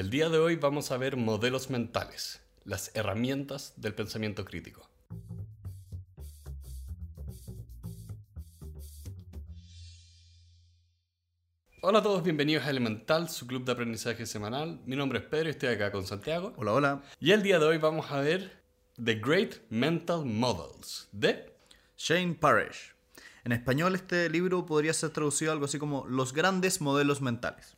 El día de hoy vamos a ver modelos mentales, las herramientas del pensamiento crítico. Hola a todos, bienvenidos a Elemental, su club de aprendizaje semanal. Mi nombre es Pedro y estoy acá con Santiago. Hola, hola. Y el día de hoy vamos a ver The Great Mental Models de Shane Parrish. En español este libro podría ser traducido algo así como Los grandes modelos mentales.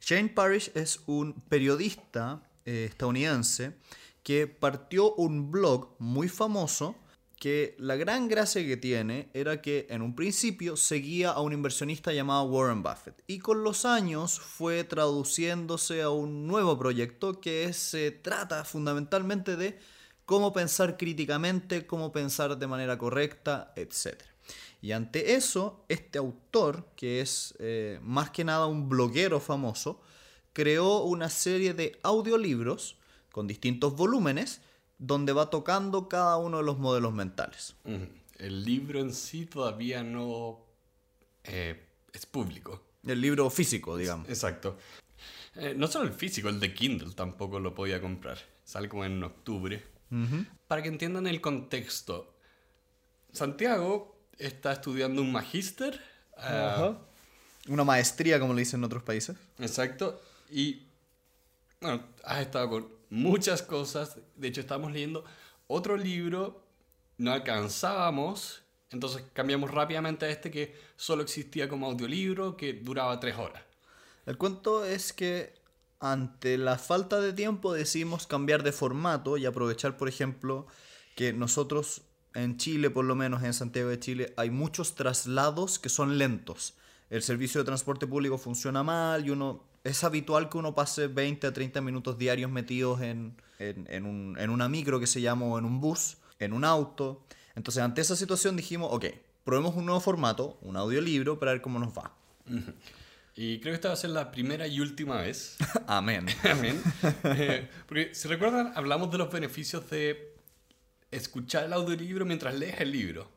Shane Parrish es un periodista eh, estadounidense que partió un blog muy famoso que la gran gracia que tiene era que en un principio seguía a un inversionista llamado Warren Buffett y con los años fue traduciéndose a un nuevo proyecto que se trata fundamentalmente de cómo pensar críticamente, cómo pensar de manera correcta, etc. Y ante eso, este autor, que es eh, más que nada un bloguero famoso, creó una serie de audiolibros con distintos volúmenes donde va tocando cada uno de los modelos mentales. El libro en sí todavía no eh, es público. El libro físico, digamos. Exacto. Eh, no solo el físico, el de Kindle tampoco lo podía comprar. Sale como en octubre. Para que entiendan el contexto, Santiago está estudiando un magíster. Eh, Una maestría, como le dicen en otros países. Exacto. Y bueno, has estado con muchas cosas. De hecho, estábamos leyendo otro libro, no alcanzábamos, entonces cambiamos rápidamente a este que solo existía como audiolibro, que duraba tres horas. El cuento es que ante la falta de tiempo decidimos cambiar de formato y aprovechar, por ejemplo, que nosotros en Chile, por lo menos en Santiago de Chile, hay muchos traslados que son lentos. El servicio de transporte público funciona mal y uno es habitual que uno pase 20 a 30 minutos diarios metidos en, una micro que se llama o en un bus, en un auto. Entonces, ante esa situación dijimos, ok, probemos un nuevo formato, un audiolibro, para ver cómo nos va. Y creo que esta va a ser la primera y última vez. Amén. Amén. Eh, porque, si recuerdan, hablamos de los beneficios de escuchar el audiolibro mientras lees el libro.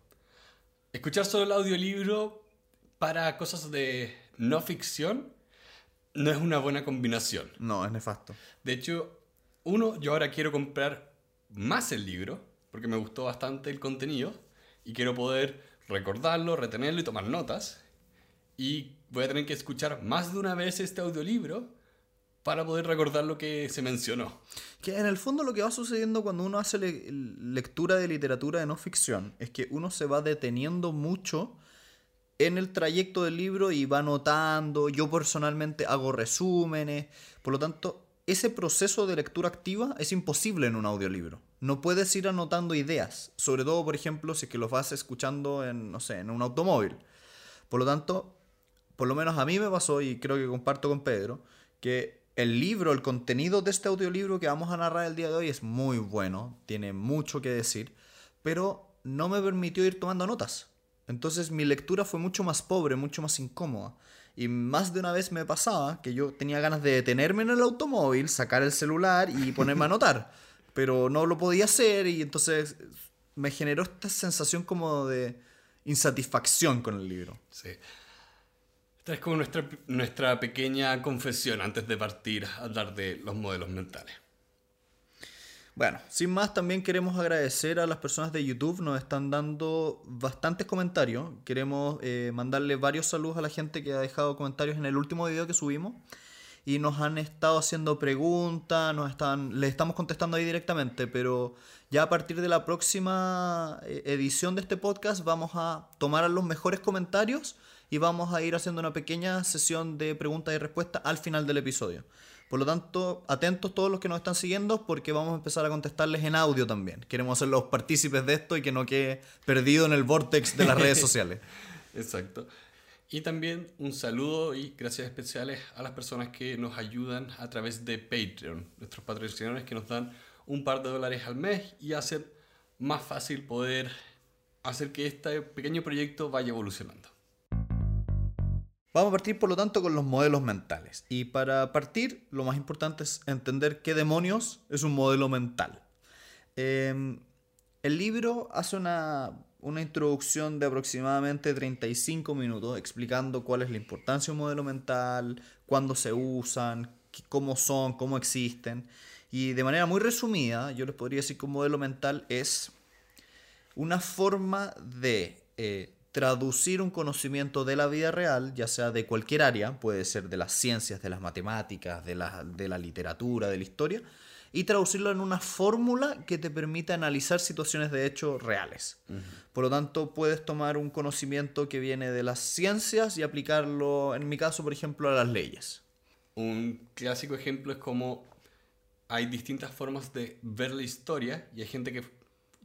Escuchar solo el audiolibro para cosas de no ficción no es una buena combinación. No, es nefasto. De hecho, uno, yo ahora quiero comprar más el libro, porque me gustó bastante el contenido, y quiero poder recordarlo, retenerlo y tomar notas. Y voy a tener que escuchar más de una vez este audiolibro para poder recordar lo que se mencionó. Que en el fondo lo que va sucediendo cuando uno hace lectura de literatura de no ficción es que uno se va deteniendo mucho en el trayecto del libro y va anotando, yo personalmente hago resúmenes, por lo tanto, ese proceso de lectura activa es imposible en un audiolibro. No puedes ir anotando ideas, sobre todo, por ejemplo, si es que los vas escuchando en, no sé, en un automóvil. Por lo tanto, por lo menos a mí me pasó, y creo que comparto con Pedro, que el libro, el contenido de este audiolibro que vamos a narrar el día de hoy es muy bueno, tiene mucho que decir, pero no me permitió ir tomando notas. Entonces mi lectura fue mucho más pobre, mucho más incómoda. Y más de una vez me pasaba que yo tenía ganas de detenerme en el automóvil, sacar el celular y ponerme a anotar. Pero no lo podía hacer y entonces me generó esta sensación como de insatisfacción con el libro. Sí. Esta es como nuestra, nuestra pequeña confesión antes de partir a hablar de los modelos mentales. Bueno, sin más, también queremos agradecer a las personas de YouTube, nos están dando bastantes comentarios. Queremos eh, mandarle varios saludos a la gente que ha dejado comentarios en el último video que subimos. Y nos han estado haciendo preguntas, nos están, les estamos contestando ahí directamente, pero ya a partir de la próxima eh, edición de este podcast vamos a tomar los mejores comentarios y vamos a ir haciendo una pequeña sesión de preguntas y respuestas al final del episodio. Por lo tanto, atentos todos los que nos están siguiendo porque vamos a empezar a contestarles en audio también. Queremos ser los partícipes de esto y que no quede perdido en el vortex de las redes sociales. Exacto. Y también un saludo y gracias especiales a las personas que nos ayudan a través de Patreon, nuestros patrocinadores que nos dan un par de dólares al mes y hacen más fácil poder hacer que este pequeño proyecto vaya evolucionando. Vamos a partir, por lo tanto, con los modelos mentales. Y para partir, lo más importante es entender qué demonios es un modelo mental. Em, el libro hace una, una introducción de aproximadamente 35 minutos explicando cuál es la importancia de un modelo mental, cuándo se usan, cómo son, cómo existen. Y de manera muy resumida, yo les podría decir que un modelo mental es una forma de eh, traducir un conocimiento de la vida real, ya sea de cualquier área, puede ser de las ciencias, de las matemáticas, de la, de la literatura, de la historia, y traducirlo en una fórmula que te permita analizar situaciones de hecho reales. Por lo tanto, puedes tomar un conocimiento que viene de las ciencias y aplicarlo, en mi caso, por ejemplo, a las leyes. Un clásico ejemplo es como hay distintas formas de ver la historia y hay gente que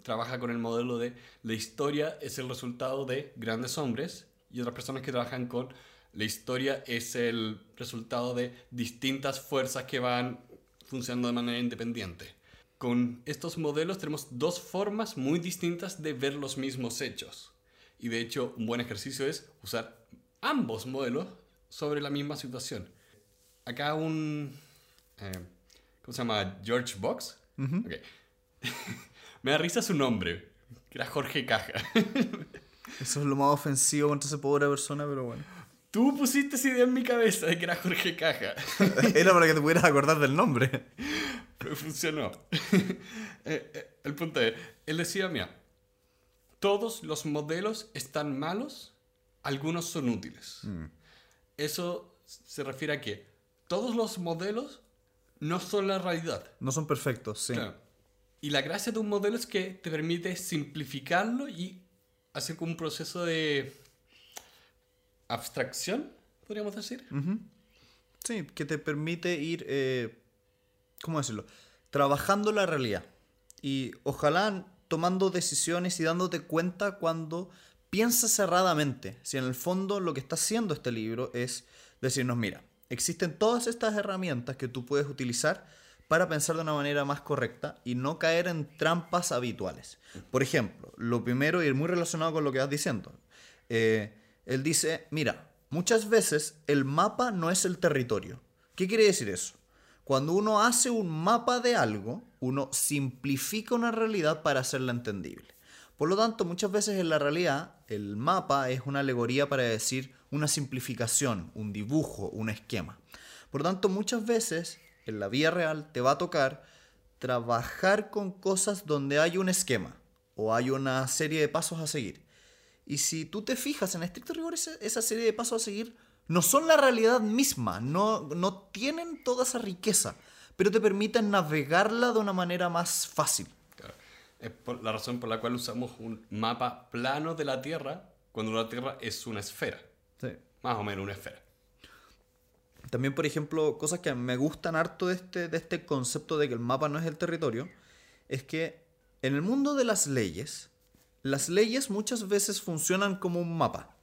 trabaja con el modelo de la historia es el resultado de grandes hombres y otras personas que trabajan con la historia es el resultado de distintas fuerzas que van funcionando de manera independiente. Con estos modelos tenemos dos formas muy distintas de ver los mismos hechos. Y de hecho, un buen ejercicio es usar ambos modelos sobre la misma situación. Acá un... eh, ¿Cómo se llama? George Box. Ok. Me da risa su nombre, que era Jorge Caja. Eso es lo más ofensivo contra esa pobre persona, pero bueno. Tú pusiste esa idea en mi cabeza de que era Jorge Caja. Era para que te pudieras acordar del nombre. Pero funcionó. Eh, eh, el punto es, él decía, mira, todos los modelos están malos, algunos son útiles. Eso se refiere a que todos los modelos no son la realidad. No son perfectos, sí. Claro. Y la gracia de un modelo es que te permite simplificarlo y hacer un proceso de abstracción, podríamos decir. Sí, que te permite ir, eh, ¿cómo decirlo? Trabajando la realidad. Y ojalá tomando decisiones y dándote cuenta cuando piensas cerradamente. Si en el fondo lo que está haciendo este libro es decirnos, mira, existen todas estas herramientas que tú puedes utilizar para pensar de una manera más correcta y no caer en trampas habituales. Por ejemplo, lo primero, y muy relacionado con lo que vas diciendo, eh, él dice, mira, muchas veces el mapa no es el territorio. ¿Qué quiere decir eso? Cuando uno hace un mapa de algo, uno simplifica una realidad para hacerla entendible. Por lo tanto, muchas veces en la realidad, el mapa es una alegoría para decir una simplificación, un dibujo, un esquema. Por lo tanto, muchas veces en la vida real te va a tocar trabajar con cosas donde hay un esquema o hay una serie de pasos a seguir. Y si tú te fijas en estricto rigor, esa, esa serie de pasos a seguir no son la realidad misma, no, no tienen toda esa riqueza, pero te permiten navegarla de una manera más fácil. Claro. Es por la razón por la cual usamos un mapa plano de la Tierra cuando la Tierra es una esfera. Más o menos una esfera. También, por ejemplo, cosas que me gustan harto de este, de este concepto de que el mapa no es el territorio, es que en el mundo de las leyes, las leyes muchas veces funcionan como un mapa.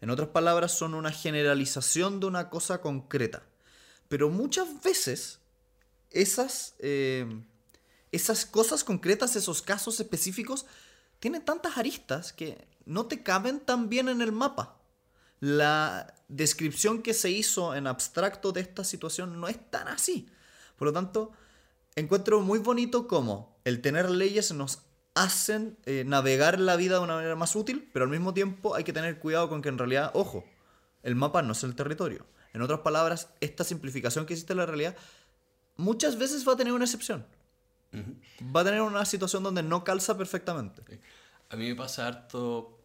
En otras palabras, son una generalización de una cosa concreta. Pero muchas veces esas, eh, esas cosas concretas, esos casos específicos, tienen tantas aristas que no te caben tan bien en el mapa. La descripción que se hizo en abstracto de esta situación no es tan así. Por lo tanto, encuentro muy bonito cómo el tener leyes nos hacen eh, navegar la vida de una manera más útil, pero al mismo tiempo hay que tener cuidado con que en realidad, ojo, el mapa no es el territorio. En otras palabras, esta simplificación que existe en la realidad muchas veces va a tener una excepción. Va a tener una situación donde no calza perfectamente. A mí me pasa harto,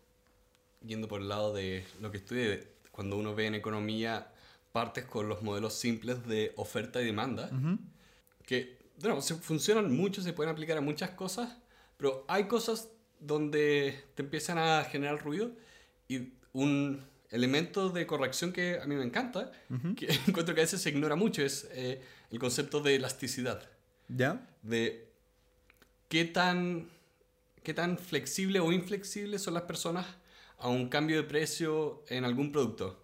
yendo por el lado de lo que estudié, cuando uno ve en economía partes con los modelos simples de oferta y demanda, que bueno, se funcionan mucho, se pueden aplicar a muchas cosas, pero hay cosas donde te empiezan a generar ruido y un elemento de corrección que a mí me encanta, que encuentro que a veces se ignora mucho, es eh, el concepto de elasticidad. ¿Ya? de qué tan, qué tan flexible o inflexible son las personas a un cambio de precio en algún producto.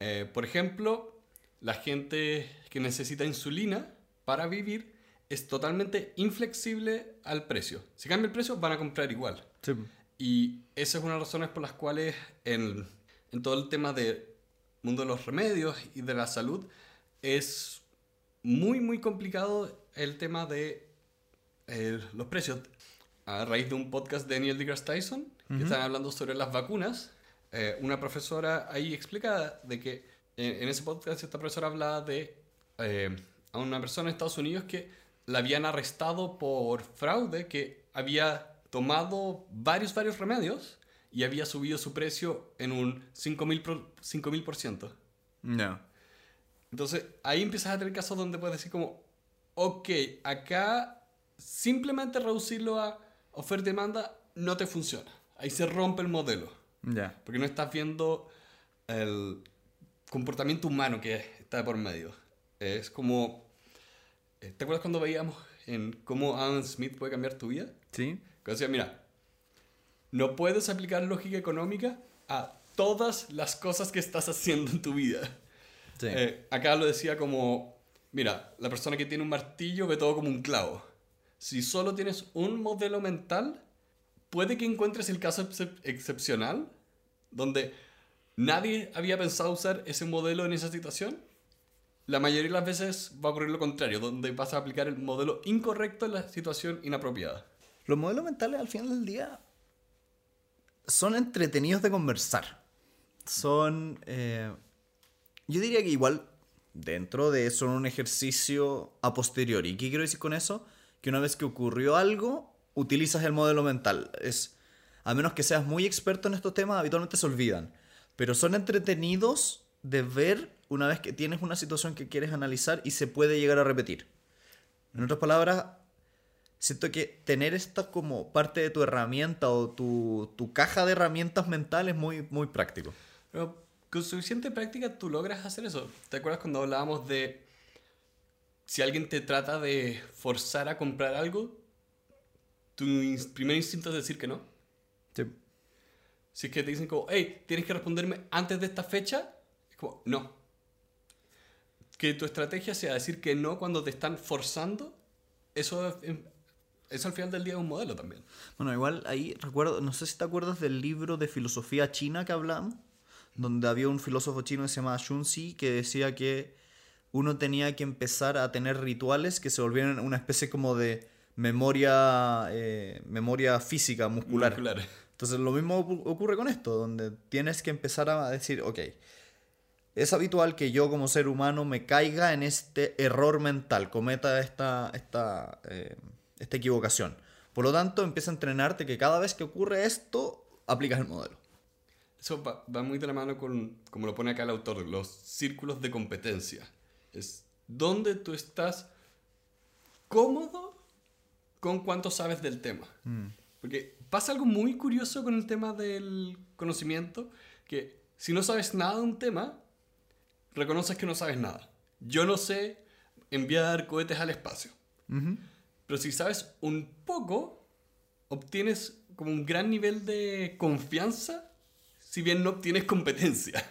Eh, por ejemplo, la gente que necesita insulina para vivir es totalmente inflexible al precio. Si cambia el precio, van a comprar igual. Sí. Y esa es una de las razones por las cuales en, en todo el tema del mundo de los remedios y de la salud es muy, muy complicado el tema de eh, los precios. A raíz de un podcast de Neil deGrasse Tyson, que están hablando sobre las vacunas, eh, una profesora ahí explica de que eh, en ese podcast esta profesora hablaba de eh, a una persona en Estados Unidos que la habían arrestado por fraude, que había tomado varios, varios remedios y había subido su precio en un 5000%. No. Entonces ahí empiezas a tener casos donde puedes decir como, ok, acá simplemente reducirlo a oferta y demanda no te funciona. Ahí se rompe el modelo. Ya. Porque no estás viendo el comportamiento humano que está por medio. Es como... eh, ¿Te acuerdas cuando veíamos en cómo Adam Smith puede cambiar tu vida? ¿Sí? Que decía, mira, no puedes aplicar lógica económica a todas las cosas que estás haciendo en tu vida. Sí. Eh, acá lo decía como, mira, la persona que tiene un martillo ve todo como un clavo. Si solo tienes un modelo mental, puede que encuentres el caso excep- excepcional donde nadie había pensado usar ese modelo en esa situación. La mayoría de las veces va a ocurrir lo contrario, donde vas a aplicar el modelo incorrecto en la situación inapropiada. Los modelos mentales al final del día son entretenidos de conversar. Son... eh, yo diría que igual dentro de eso un ejercicio a posteriori. ¿Qué quiero decir con eso? Que una vez que ocurrió algo, utilizas el modelo mental. Es, a menos que seas muy experto en estos temas, habitualmente se olvidan. Pero son entretenidos de ver una vez que tienes una situación que quieres analizar y se puede llegar a repetir. En otras palabras, siento que tener esta como parte de tu herramienta o tu, tu caja de herramientas mentales es muy, muy práctico. Con suficiente práctica tú logras hacer eso. ¿Te acuerdas cuando hablábamos de si alguien te trata de forzar a comprar algo, tu primer instinto es decir que no? Si es que te dicen como, hey, tienes que responderme antes de esta fecha, es como, no. Que tu estrategia sea decir que no cuando te están forzando, eso, es- eso al final del día es un modelo también. Bueno, igual ahí recuerdo, no sé si te acuerdas del libro de filosofía china que hablamos, donde había un filósofo chino que se llamaba Xunzi que decía que uno tenía que empezar a tener rituales que se volvieran una especie como de memoria, eh, memoria física, muscular. Muscular. Entonces lo mismo ocu- ocurre con esto, donde tienes que empezar a decir, ok, es habitual que yo como ser humano me caiga en este error mental, cometa esta, esta, eh, esta equivocación. Por lo tanto, empieza a entrenarte que cada vez que ocurre esto, aplicas el modelo. Eso va, va muy de la mano con, como lo pone acá el autor, los círculos de competencia. Es donde tú estás cómodo con cuánto sabes del tema. Porque pasa algo muy curioso con el tema del conocimiento, que si no sabes nada de un tema, reconoces que no sabes nada. Yo no sé enviar cohetes al espacio. Pero si sabes un poco, obtienes como un gran nivel de confianza, si bien no obtienes competencia.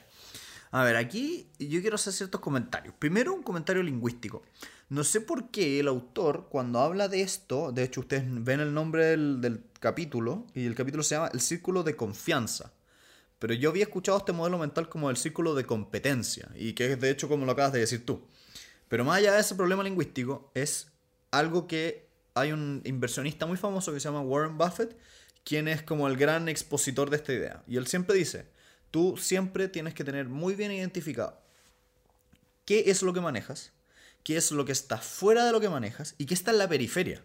A ver, aquí yo quiero hacer ciertos comentarios. Primero, un comentario lingüístico. No sé por qué el autor, cuando habla de esto, de hecho ustedes ven el nombre del, capítulo, y el capítulo se llama El Círculo de Confianza. Pero yo había escuchado este modelo mental como el círculo de competencia, y que es de hecho como lo acabas de decir tú. Pero más allá de ese problema lingüístico, es algo que hay un inversionista muy famoso que se llama Warren Buffett, quien es como el gran expositor de esta idea. Y él siempre dice, tú siempre tienes que tener muy bien identificado qué es lo que manejas, qué es lo que está fuera de lo que manejas y qué está en la periferia.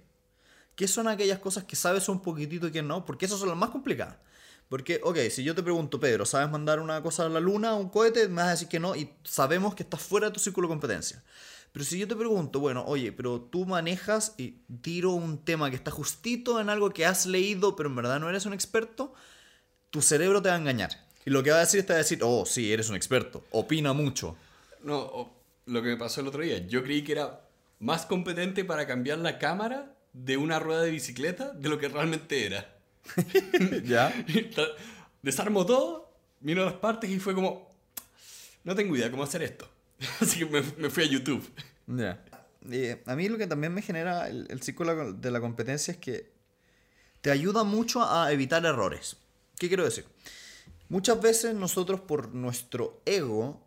¿Qué son aquellas cosas que sabes un poquitito y que no? Porque esas son las más complicadas. Porque, ok, si yo te pregunto, Pedro, ¿sabes mandar una cosa a la luna, un cohete? Me vas a decir que no y sabemos que estás fuera de tu círculo de competencia. Pero si yo te pregunto, bueno, oye, pero tú manejas y tiro un tema que está justito en algo que has leído, pero en verdad no eres un experto, tu cerebro te va a engañar. Y lo que va a decir te va a decir, oh, sí, eres un experto, opina mucho. No, lo que me pasó el otro día, yo creí que era más competente para cambiar la cámara de una rueda de bicicleta de lo que realmente era. ¿Ya? Desarmo todo, miro las partes y fue como, no tengo idea cómo hacer esto. Así que me, me fui a YouTube. Ya. Eh, a mí lo que también me genera el, el círculo de la competencia es que te ayuda mucho a evitar errores. ¿Qué quiero decir? Muchas veces nosotros por nuestro ego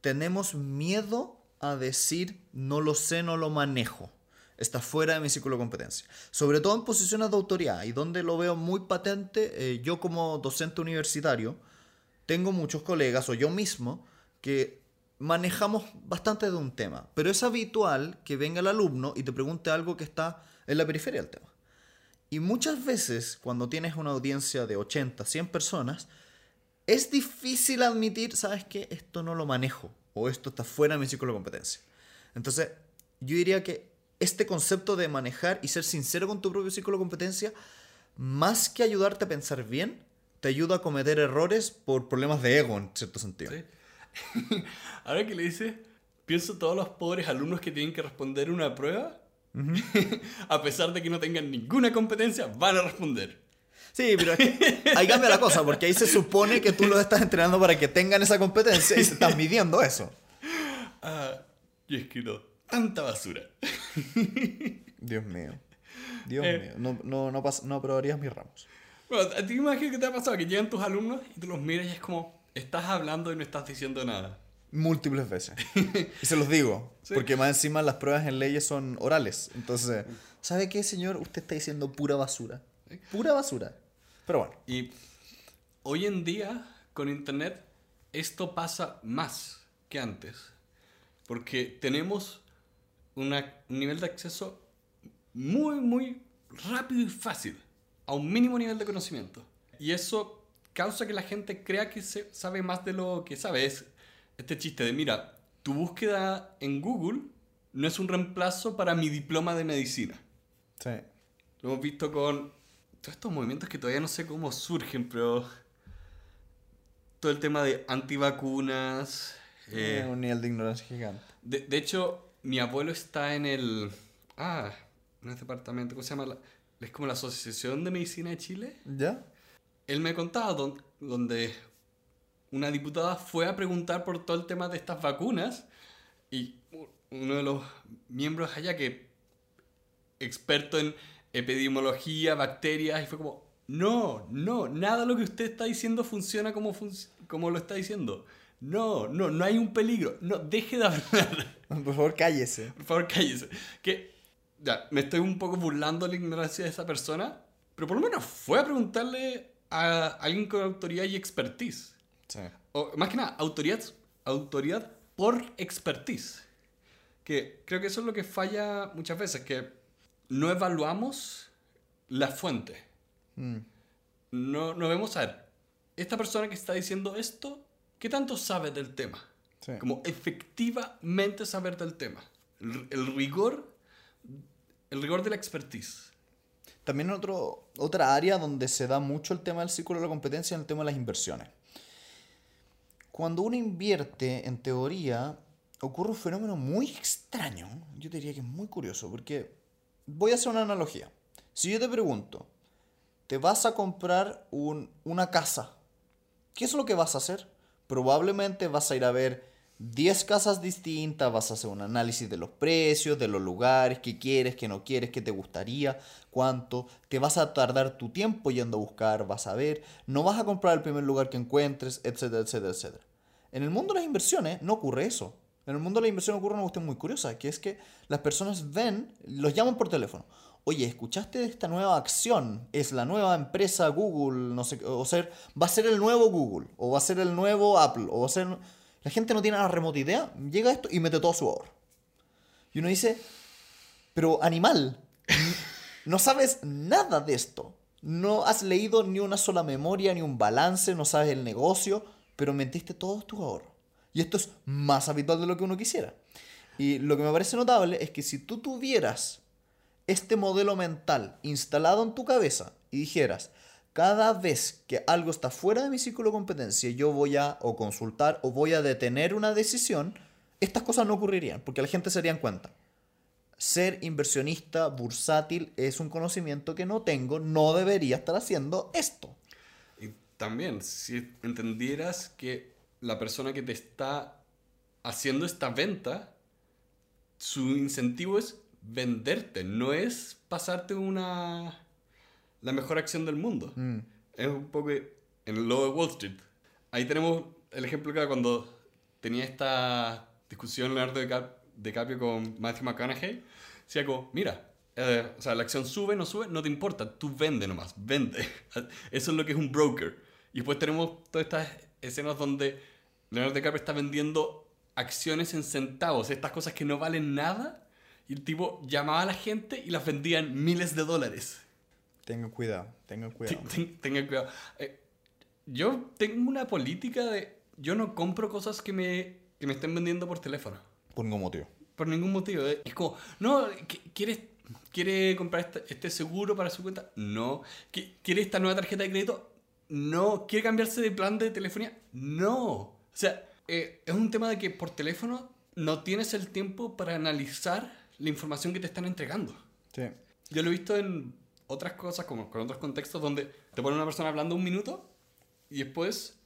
tenemos miedo a decir no lo sé, no lo manejo. Está fuera de mi círculo de competencia. Sobre todo en posiciones de autoridad y donde lo veo muy patente, eh, yo como docente universitario tengo muchos colegas o yo mismo que manejamos bastante de un tema, pero es habitual que venga el alumno y te pregunte algo que está en la periferia del tema. Y muchas veces, cuando tienes una audiencia de 80, 100 personas, es difícil admitir, ¿sabes qué? Esto no lo manejo o esto está fuera de mi ciclo de competencia. Entonces, yo diría que este concepto de manejar y ser sincero con tu propio ciclo de competencia, más que ayudarte a pensar bien, te ayuda a cometer errores por problemas de ego, en cierto sentido. Sí. Ahora que le dice, pienso todos los pobres alumnos que tienen que responder una prueba, a pesar de que no tengan ninguna competencia, van a responder. Sí, pero es que ahí cambia la cosa, porque ahí se supone que tú los estás entrenando para que tengan esa competencia y se están midiendo eso. Ah, yo he escrito tanta basura. Dios mío. Dios Eh. mío. No, no, no, pas- no aprobarías mis ramos. Bueno, ¿a ti imagino que te ha pasado que llegan tus alumnos y tú los miras y es como, estás hablando y no estás diciendo nada? Múltiples veces. Y se los digo. Sí. Porque más encima las pruebas en leyes son orales. Entonces, ¿sabe qué, señor? Usted está diciendo pura basura. Pura basura. Pero bueno. Y hoy en día, con Internet, esto pasa más que antes. Porque tenemos una- un nivel de acceso muy, muy rápido y fácil a un mínimo nivel de conocimiento. Y eso causa que la gente crea que se sabe más de lo que sabe. Es este chiste de, mira, tu búsqueda en Google no es un reemplazo para mi diploma de medicina. Sí. Lo hemos visto con todos estos movimientos que todavía no sé cómo surgen, pero todo el tema de antivacunas. eh, un nivel de ignorancia gigante. de, de hecho, mi abuelo está en el... Ah, en ese departamento, ¿cómo se llama? La- es como la Asociación de Medicina de Chile. ¿Ya? Él me contaba don- donde una diputada fue a preguntar por todo el tema de estas vacunas y uno de los miembros allá que experto en epidemiología, bacterias, y fue como, no, no, nada de lo que usted está diciendo funciona como, func- como lo está diciendo. No, no, no hay un peligro. No, deje de hablar. Por favor, cállese. Por favor, cállese. Que, ya, me estoy un poco burlando de la ignorancia de esa persona, pero por lo menos fue a preguntarle a alguien con autoridad y expertise. Sí. O, más que nada, autoridad, autoridad por expertise. Que creo que eso es lo que falla muchas veces, que no evaluamos la fuente. Mm. No, no vemos a ver, esta persona que está diciendo esto, ¿qué tanto sabe del tema? Sí. Como efectivamente saber del tema. El, el rigor, el rigor de la expertise. También otro, otra área donde se da mucho el tema del círculo de la competencia es el tema de las inversiones. Cuando uno invierte, en teoría, ocurre un fenómeno muy extraño. Yo diría que es muy curioso, porque voy a hacer una analogía. Si yo te pregunto, te vas a comprar un- una casa, ¿qué es lo que vas a hacer? Probablemente vas a ir a ver 10 casas distintas, vas a hacer un análisis de los precios, de los lugares, qué quieres, qué no quieres, qué te gustaría, cuánto. Te vas a tardar tu tiempo yendo a buscar, vas a ver. No vas a comprar el primer lugar que encuentres, etcétera, etcétera, etcétera. En el mundo de las inversiones no ocurre eso. En el mundo la inversión ocurre una cuestión muy curiosa, que es que las personas ven, los llaman por teléfono. Oye, ¿escuchaste de esta nueva acción? Es la nueva empresa Google, no sé, va a ser el nuevo Google, o va a ser el nuevo Apple, o va a ser... La gente no tiene la remota idea, llega esto y mete todo su ahorro. Y uno dice, pero animal, no sabes nada de esto. No has leído ni una sola memoria, ni un balance, no sabes el negocio, pero metiste todos tus ahorros. Y esto es más habitual de lo que uno quisiera. Y lo que me parece notable es que si tú tuvieras este modelo mental instalado en tu cabeza y dijeras, cada vez que algo está fuera de mi círculo de competencia, yo voy a o consultar o voy a detener una decisión, estas cosas no ocurrirían, porque la gente se daría en cuenta. Ser inversionista bursátil es un conocimiento que no tengo, no debería estar haciendo esto. Y también, si entendieras que la persona que te está haciendo esta venta, su incentivo es venderte, no es pasarte una la mejor acción del mundo. Mm. Es un poco en el logo de Wall Street. Ahí tenemos el ejemplo que cuando tenía esta discusión Leonardo DiCap- DiCaprio con Matthew McConaughey. Decía como, mira, eh, o sea, la acción sube, no sube, no te importa, tú vende nomás, vende. Eso es lo que es un broker. Y después tenemos todas estas escenas donde Leonardo DiCaprio está vendiendo acciones en centavos, estas cosas que no valen nada, y el tipo llamaba a la gente y las vendía en miles de dólares. Tengan cuidado, tengan cuidado. Ten- Tengan cuidado. Eh, yo tengo una política de... Yo no compro cosas que me, que me estén vendiendo por teléfono. Por ningún motivo. Por ningún motivo. eh. Es como, no, ¿qu- ¿quieres, ¿quiere comprar este, este seguro para su cuenta? No. ¿Qui- ¿Quiere esta nueva tarjeta de crédito? No. ¿Quiere cambiarse de plan de telefonía? No. O sea, eh, es un tema de que por teléfono no tienes el tiempo para analizar la información que te están entregando. Sí. Yo lo he visto en otras cosas, como con otros contextos, donde te pone una persona hablando un minuto y después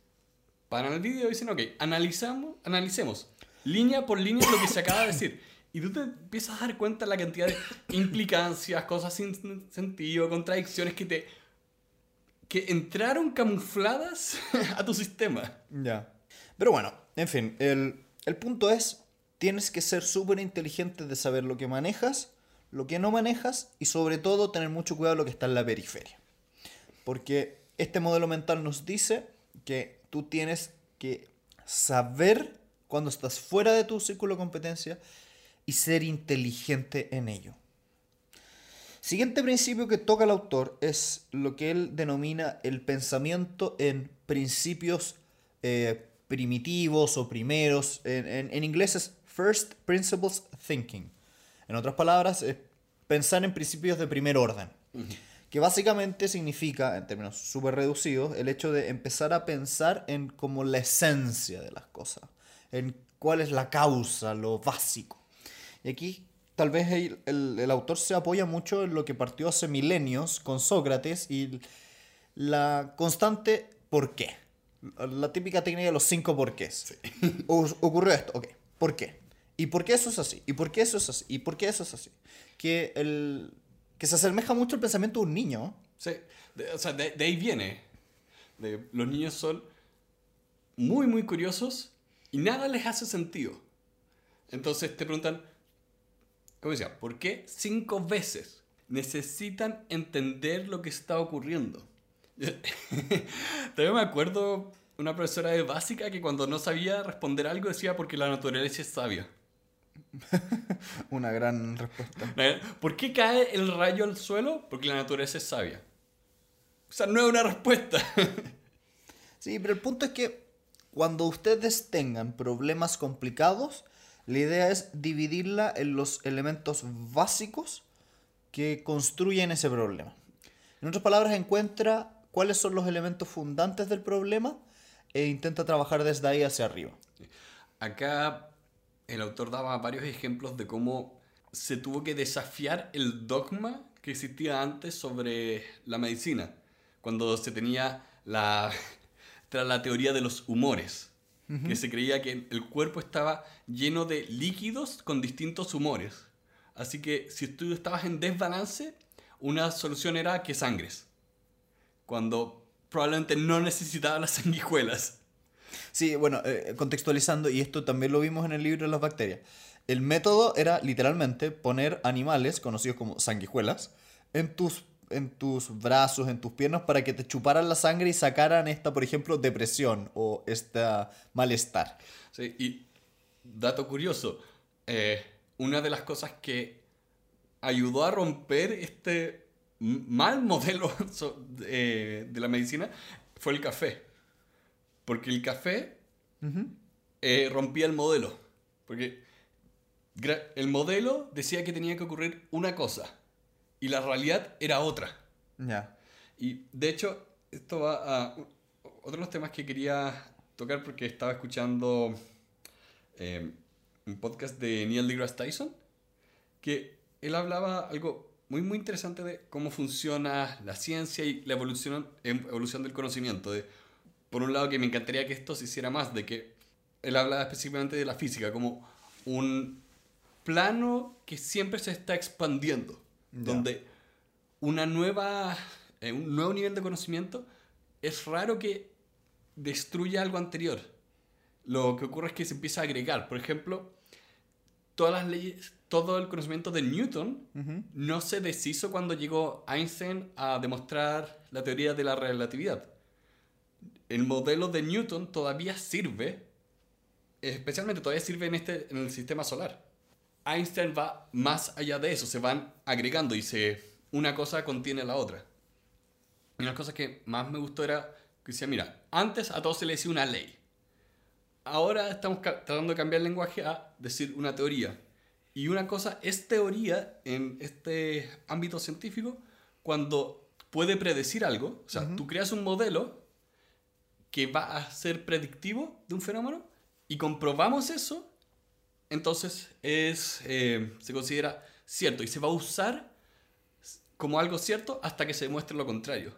paran el vídeo y dicen, ok, analizamos, analicemos línea por línea lo que se acaba de decir. Y tú te empiezas a dar cuenta de la cantidad de implicancias, cosas sin sentido, contradicciones que te... que entraron camufladas a tu sistema. Ya. Pero bueno, en fin, el, el punto es, tienes que ser súper inteligente de saber lo que manejas, lo que no manejas y sobre todo tener mucho cuidado lo que está en la periferia. Porque este modelo mental nos dice que tú tienes que saber cuando estás fuera de tu círculo de competencia y ser inteligente en ello. Siguiente principio que toca el autor es lo que él denomina el pensamiento en principios eh, primitivos o primeros. En, en- en inglés es First Principles Thinking. En otras palabras, es pensar en principios de primer orden. Que básicamente significa, en términos súper reducidos, el hecho de empezar a pensar en como la esencia de las cosas. En cuál es la causa, lo básico. Y aquí tal vez el, el- el autor se apoya mucho en lo que partió hace milenios con Sócrates y la constante ¿por qué? La típica técnica de los cinco porqués. O- ocurrió esto, ok. ¿Por qué? ¿Y por qué eso es así? ¿Y por qué eso es así? ¿Y por qué eso es así? Que, el, que se asemeja mucho al pensamiento de un niño. Sí, de- o sea, de, de ahí viene. De- los niños son muy, muy curiosos y nada les hace sentido. Entonces te preguntan, ¿cómo decía? ¿Por qué cinco veces necesitan entender lo que está ocurriendo? También me acuerdo una profesora de básica que cuando no sabía responder algo decía porque la naturaleza es sabia. Una gran respuesta. ¿Por qué cae el rayo al suelo? Porque la naturaleza es sabia. O sea, no es una respuesta. Sí, pero el punto es que cuando ustedes tengan problemas complicados, la idea es dividirla en los elementos básicos que construyen ese problema. En otras palabras, encuentra cuáles son los elementos fundantes del problema e intenta trabajar desde ahí hacia arriba. Acá el autor daba varios ejemplos de cómo se tuvo que desafiar el dogma que existía antes sobre la medicina, cuando se tenía la, tras la teoría de los humores, que se creía que el cuerpo estaba lleno de líquidos con distintos humores. Así que si tú estabas en desbalance, una solución era que sangres, cuando probablemente no necesitaba las sanguijuelas. Sí, bueno, eh, contextualizando, y esto también lo vimos en el libro de las bacterias. El método era literalmente poner animales, conocidos como sanguijuelas, en tus, en tus brazos, en tus piernas, para que te chuparan la sangre y sacaran esta, por ejemplo, depresión o esta malestar. Sí, y dato curioso, eh, una de las cosas que ayudó a romper este mal modelo eh, de la medicina fue el café. Porque el café eh, rompía el modelo. Porque el modelo decía que tenía que ocurrir una cosa y la realidad era otra. Ya. Y de hecho, esto va a otro de los temas que quería tocar porque estaba escuchando eh, un podcast de Neil deGrasse Tyson, que él hablaba algo muy muy interesante de cómo funciona la ciencia y la evolución, em- evolución del conocimiento. De, por un lado, que me encantaría que esto se hiciera más, de que él hablaba específicamente de la física como un plano que siempre se está expandiendo, Ya. donde una nueva, eh, un nuevo nivel de conocimiento es raro que destruya algo anterior. Lo que ocurre es que se empieza a agregar. Por ejemplo, todas las leyes, todo el conocimiento de Newton no se deshizo cuando llegó Einstein a demostrar la teoría de la relatividad. El modelo de Newton todavía sirve especialmente todavía sirve en, este, en el sistema solar. Einstein va más allá de eso, se van agregando y se, una cosa contiene la otra. Y una cosa que más me gustó era que decía, mira, antes a todos se le decía una ley. Ahora estamos tratando de cambiar el lenguaje a decir una teoría. Y una cosa es teoría en este ámbito científico cuando puede predecir algo. O sea, tú creas un modelo que va a ser predictivo de un fenómeno y comprobamos eso, entonces es, eh, se considera cierto y se va a usar como algo cierto hasta que se demuestre lo contrario.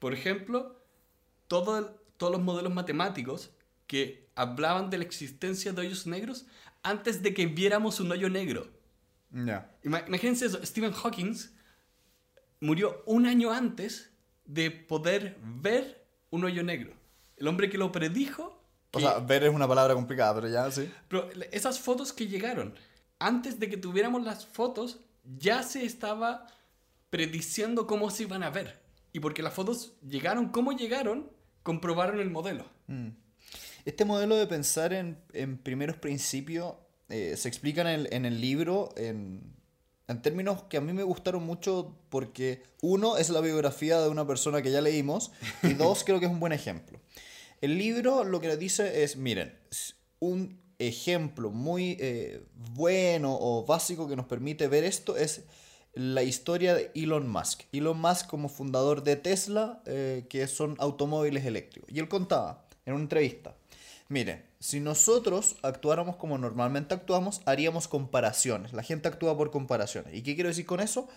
Por ejemplo, todo, todos los modelos matemáticos que hablaban de la existencia de hoyos negros antes de que viéramos un hoyo negro. Imagínense eso, Stephen Hawking murió un año antes de poder ver un hoyo negro. El hombre que lo predijo... o sea, ver es una palabra complicada, pero ya, sí. Pero esas fotos que llegaron, antes de que tuviéramos las fotos, ya se estaba prediciendo cómo se iban a ver. Y porque las fotos llegaron como llegaron, comprobaron el modelo. Mm. Este modelo de pensar en, primeros principios eh, se explica en el, en el libro en, en, términos que a mí me gustaron mucho porque uno es la biografía de una persona que ya leímos y dos creo que es un buen ejemplo. El libro lo que nos dice es, miren, un ejemplo muy eh, bueno o básico que nos permite ver esto es la historia de Elon Musk. Elon Musk como fundador de Tesla, eh, que son automóviles eléctricos. Y él contaba en una entrevista Miren, si nosotros actuáramos como normalmente actuamos, haríamos comparaciones. La gente actúa por comparaciones. ¿Y qué quiero decir con eso?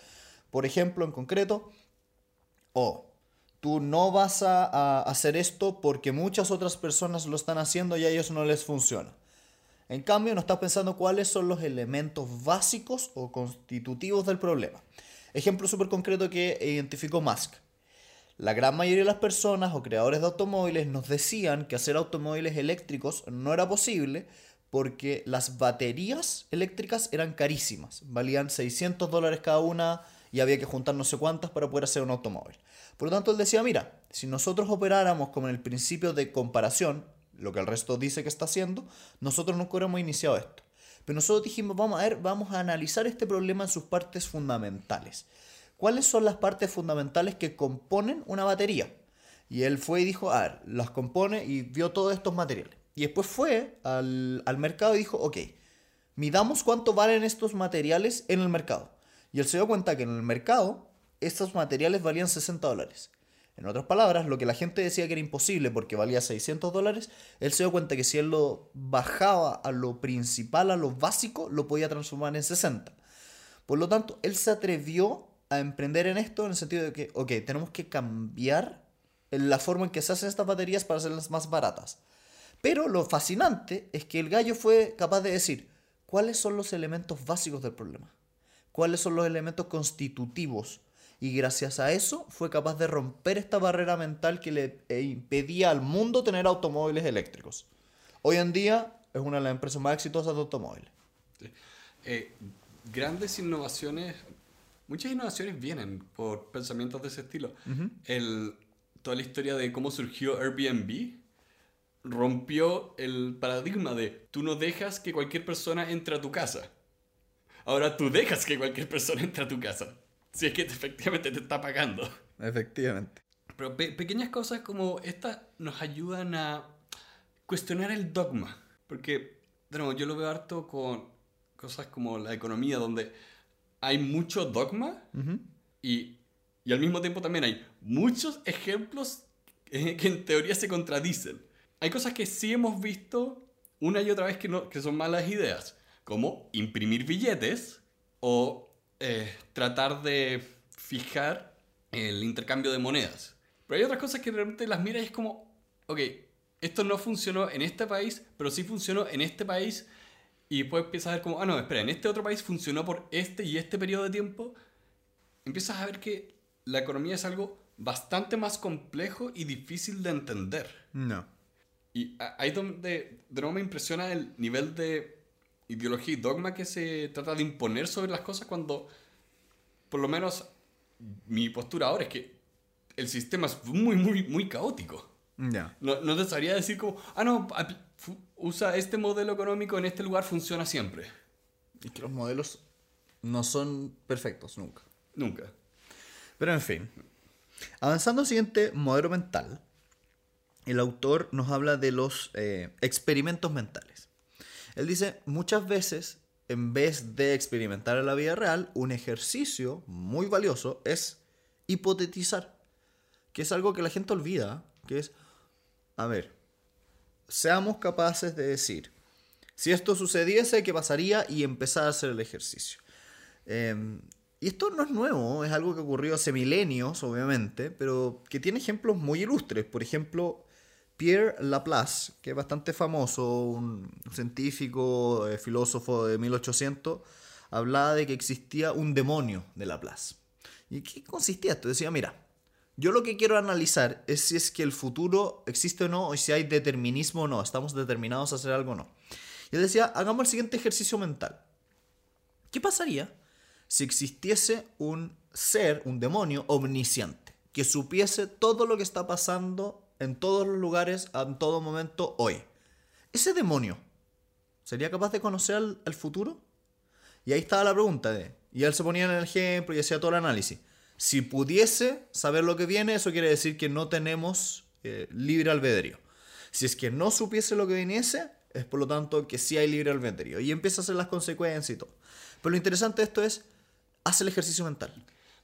Por ejemplo, en concreto, o tú no vas a, hacer esto porque muchas otras personas lo están haciendo y a ellos no les funciona. En cambio, no estás pensando cuáles son los elementos básicos o constitutivos del problema. Ejemplo súper concreto que identificó Musk. La gran mayoría de las personas o creadores de automóviles nos decían que hacer automóviles eléctricos no era posible porque las baterías eléctricas eran carísimas, valían 600 dólares cada una y había que juntar no sé cuántas para poder hacer un automóvil. Por lo tanto, él decía, mira, si nosotros operáramos con el principio de comparación, lo que el resto dice que está haciendo, nosotros nunca hubiéramos iniciado esto. Pero nosotros dijimos, vamos a ver, vamos a analizar este problema en sus partes fundamentales. ¿Cuáles son las partes fundamentales que componen una batería? Y él fue y dijo, a ver, las compone y vio todos estos materiales. Y después fue al, mercado y dijo, ok, midamos cuánto valen estos materiales en el mercado. Y él se dio cuenta que en el mercado estos materiales valían 60 dólares. En otras palabras, lo que la gente decía que era imposible porque valía 600 dólares, él se dio cuenta que si él lo bajaba a lo principal, a lo básico, lo podía transformar en 60. Por lo tanto, él se atrevió a emprender en esto en el sentido de que, ok, tenemos que cambiar la forma en que se hacen estas baterías para hacerlas más baratas. Pero lo fascinante es que el gallo fue capaz de decir cuáles son los elementos básicos del problema, cuáles son los elementos constitutivos. Y gracias a eso fue capaz de romper esta barrera mental que le eh, impedía al mundo tener automóviles eléctricos. Hoy en día es una de las empresas más exitosas de automóviles. Eh, grandes innovaciones muchas innovaciones vienen por pensamientos de ese estilo. el, toda la historia de cómo surgió Airbnb rompió el paradigma de tú no dejas que cualquier persona entre a tu casa. Ahora tú dejas que cualquier persona entre a tu casa. Si es que efectivamente te está pagando. Efectivamente. Pero pequeñas cosas como estas nos ayudan a cuestionar el dogma. Porque, de nuevo, yo lo veo harto con cosas como la economía, donde hay mucho dogma y, y, al mismo tiempo también hay muchos ejemplos que, en teoría se contradicen. Hay cosas que sí hemos visto una y otra vez que, no, que son malas ideas, como imprimir billetes o eh, tratar de fijar el intercambio de monedas. Pero hay otras cosas que realmente las miras y es como, ok, esto no funcionó en este país, pero sí funcionó en este país y después empiezas a ver como, ah, no, espera, en este otro país funcionó por este y este periodo de tiempo, empiezas a ver que la economía es algo bastante más complejo y difícil de entender. No. Y ahí donde de nuevo me impresiona el nivel de ideología y dogma que se trata de imponer sobre las cosas cuando, por lo menos, mi postura ahora es que el sistema es muy, muy, muy caótico. No. no. te sabría decir como, ah, no, usa este modelo económico en este lugar, funciona siempre. Y que los modelos no son perfectos nunca. Nunca. Pero en fin. Avanzando al siguiente modelo mental, el autor nos habla de los eh, experimentos mentales. Él dice, muchas veces, en vez de experimentar en la vida real, un ejercicio muy valioso es hipotetizar, que es algo que la gente olvida, que es, a ver, seamos capaces de decir, si esto sucediese, ¿qué pasaría? Y empezar a hacer el ejercicio. Eh, y esto no es nuevo, es algo que ocurrió hace milenios, obviamente, pero que tiene ejemplos muy ilustres. Por ejemplo, Pierre Laplace, que es bastante famoso, un científico, eh, filósofo de 1800, hablaba de que existía un demonio de Laplace. ¿Y qué consistía esto? Decía, mira, yo lo que quiero analizar es si es que el futuro existe o no, o si hay determinismo o no, estamos determinados a hacer algo o no. Y él decía, hagamos el siguiente ejercicio mental. ¿Qué pasaría si existiese un ser, un demonio omnisciente, que supiese todo lo que está pasando en todos los lugares, en todo momento, hoy? ¿Ese demonio sería capaz de conocer el, futuro? Y ahí estaba la pregunta y él se ponía en el ejemplo y hacía todo el análisis. Si pudiese saber lo que viene, eso quiere decir que no tenemos eh, libre albedrío. Si es que no supiese lo que viniese, es por lo tanto que sí hay libre albedrío. Y empieza a hacer las consecuencias y todo. Pero lo interesante de esto es, hace el ejercicio mental.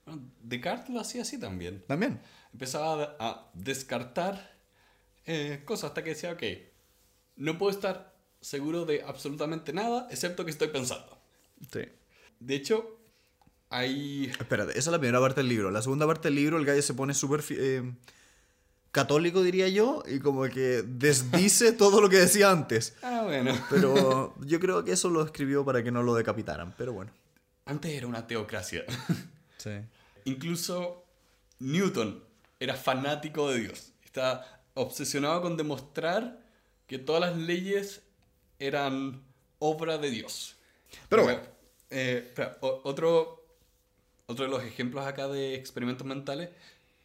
Bueno, Descartes lo hacía así también. También. Empezaba a, descartar eh, cosas hasta que decía, ok, no puedo estar seguro de absolutamente nada excepto que estoy pensando. Sí. De hecho, hay... Espérate, esa es la primera parte del libro. La segunda parte del libro, el gallo se pone súper eh, católico, diría yo, y como que desdice todo lo que decía antes. Ah, bueno. Pero yo creo que eso lo escribió para que no lo decapitaran. Pero bueno. Antes era una teocracia. Sí. Incluso Newton era fanático de Dios. Estaba obsesionado con demostrar que todas las leyes eran obra de Dios. Pero Porque, eh, otro, otro de los ejemplos acá de experimentos mentales,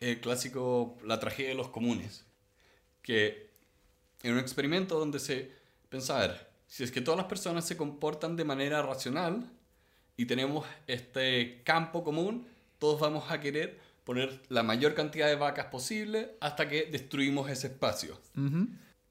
el clásico La tragedia de los comunes. Que en un experimento donde se pensaba, a ver, si es que todas las personas se comportan de manera racional y tenemos este campo común, todos vamos a querer poner la mayor cantidad de vacas posible hasta que destruimos ese espacio.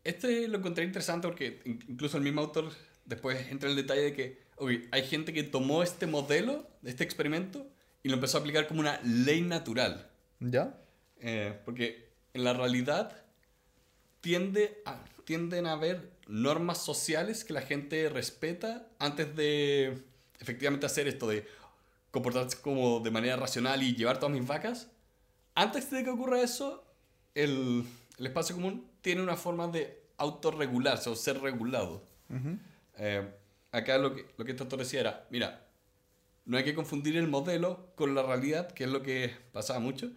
Este lo encontré interesante porque in- incluso el mismo autor después entra en el detalle de que ok, hay gente que tomó este modelo, de este experimento, y lo empezó a aplicar como una ley natural. ¿Ya? Eh, porque en la realidad tiende a, tienden a haber normas sociales que la gente respeta antes de efectivamente hacer esto de comportarse como de manera racional y llevar todas mis vacas. Antes de que ocurra eso, el, el espacio común tiene una forma de autorregularse o ser regulado. Eh, acá lo que, lo que este autor decía era, mira, no hay que confundir el modelo con la realidad, que es lo que pasaba mucho.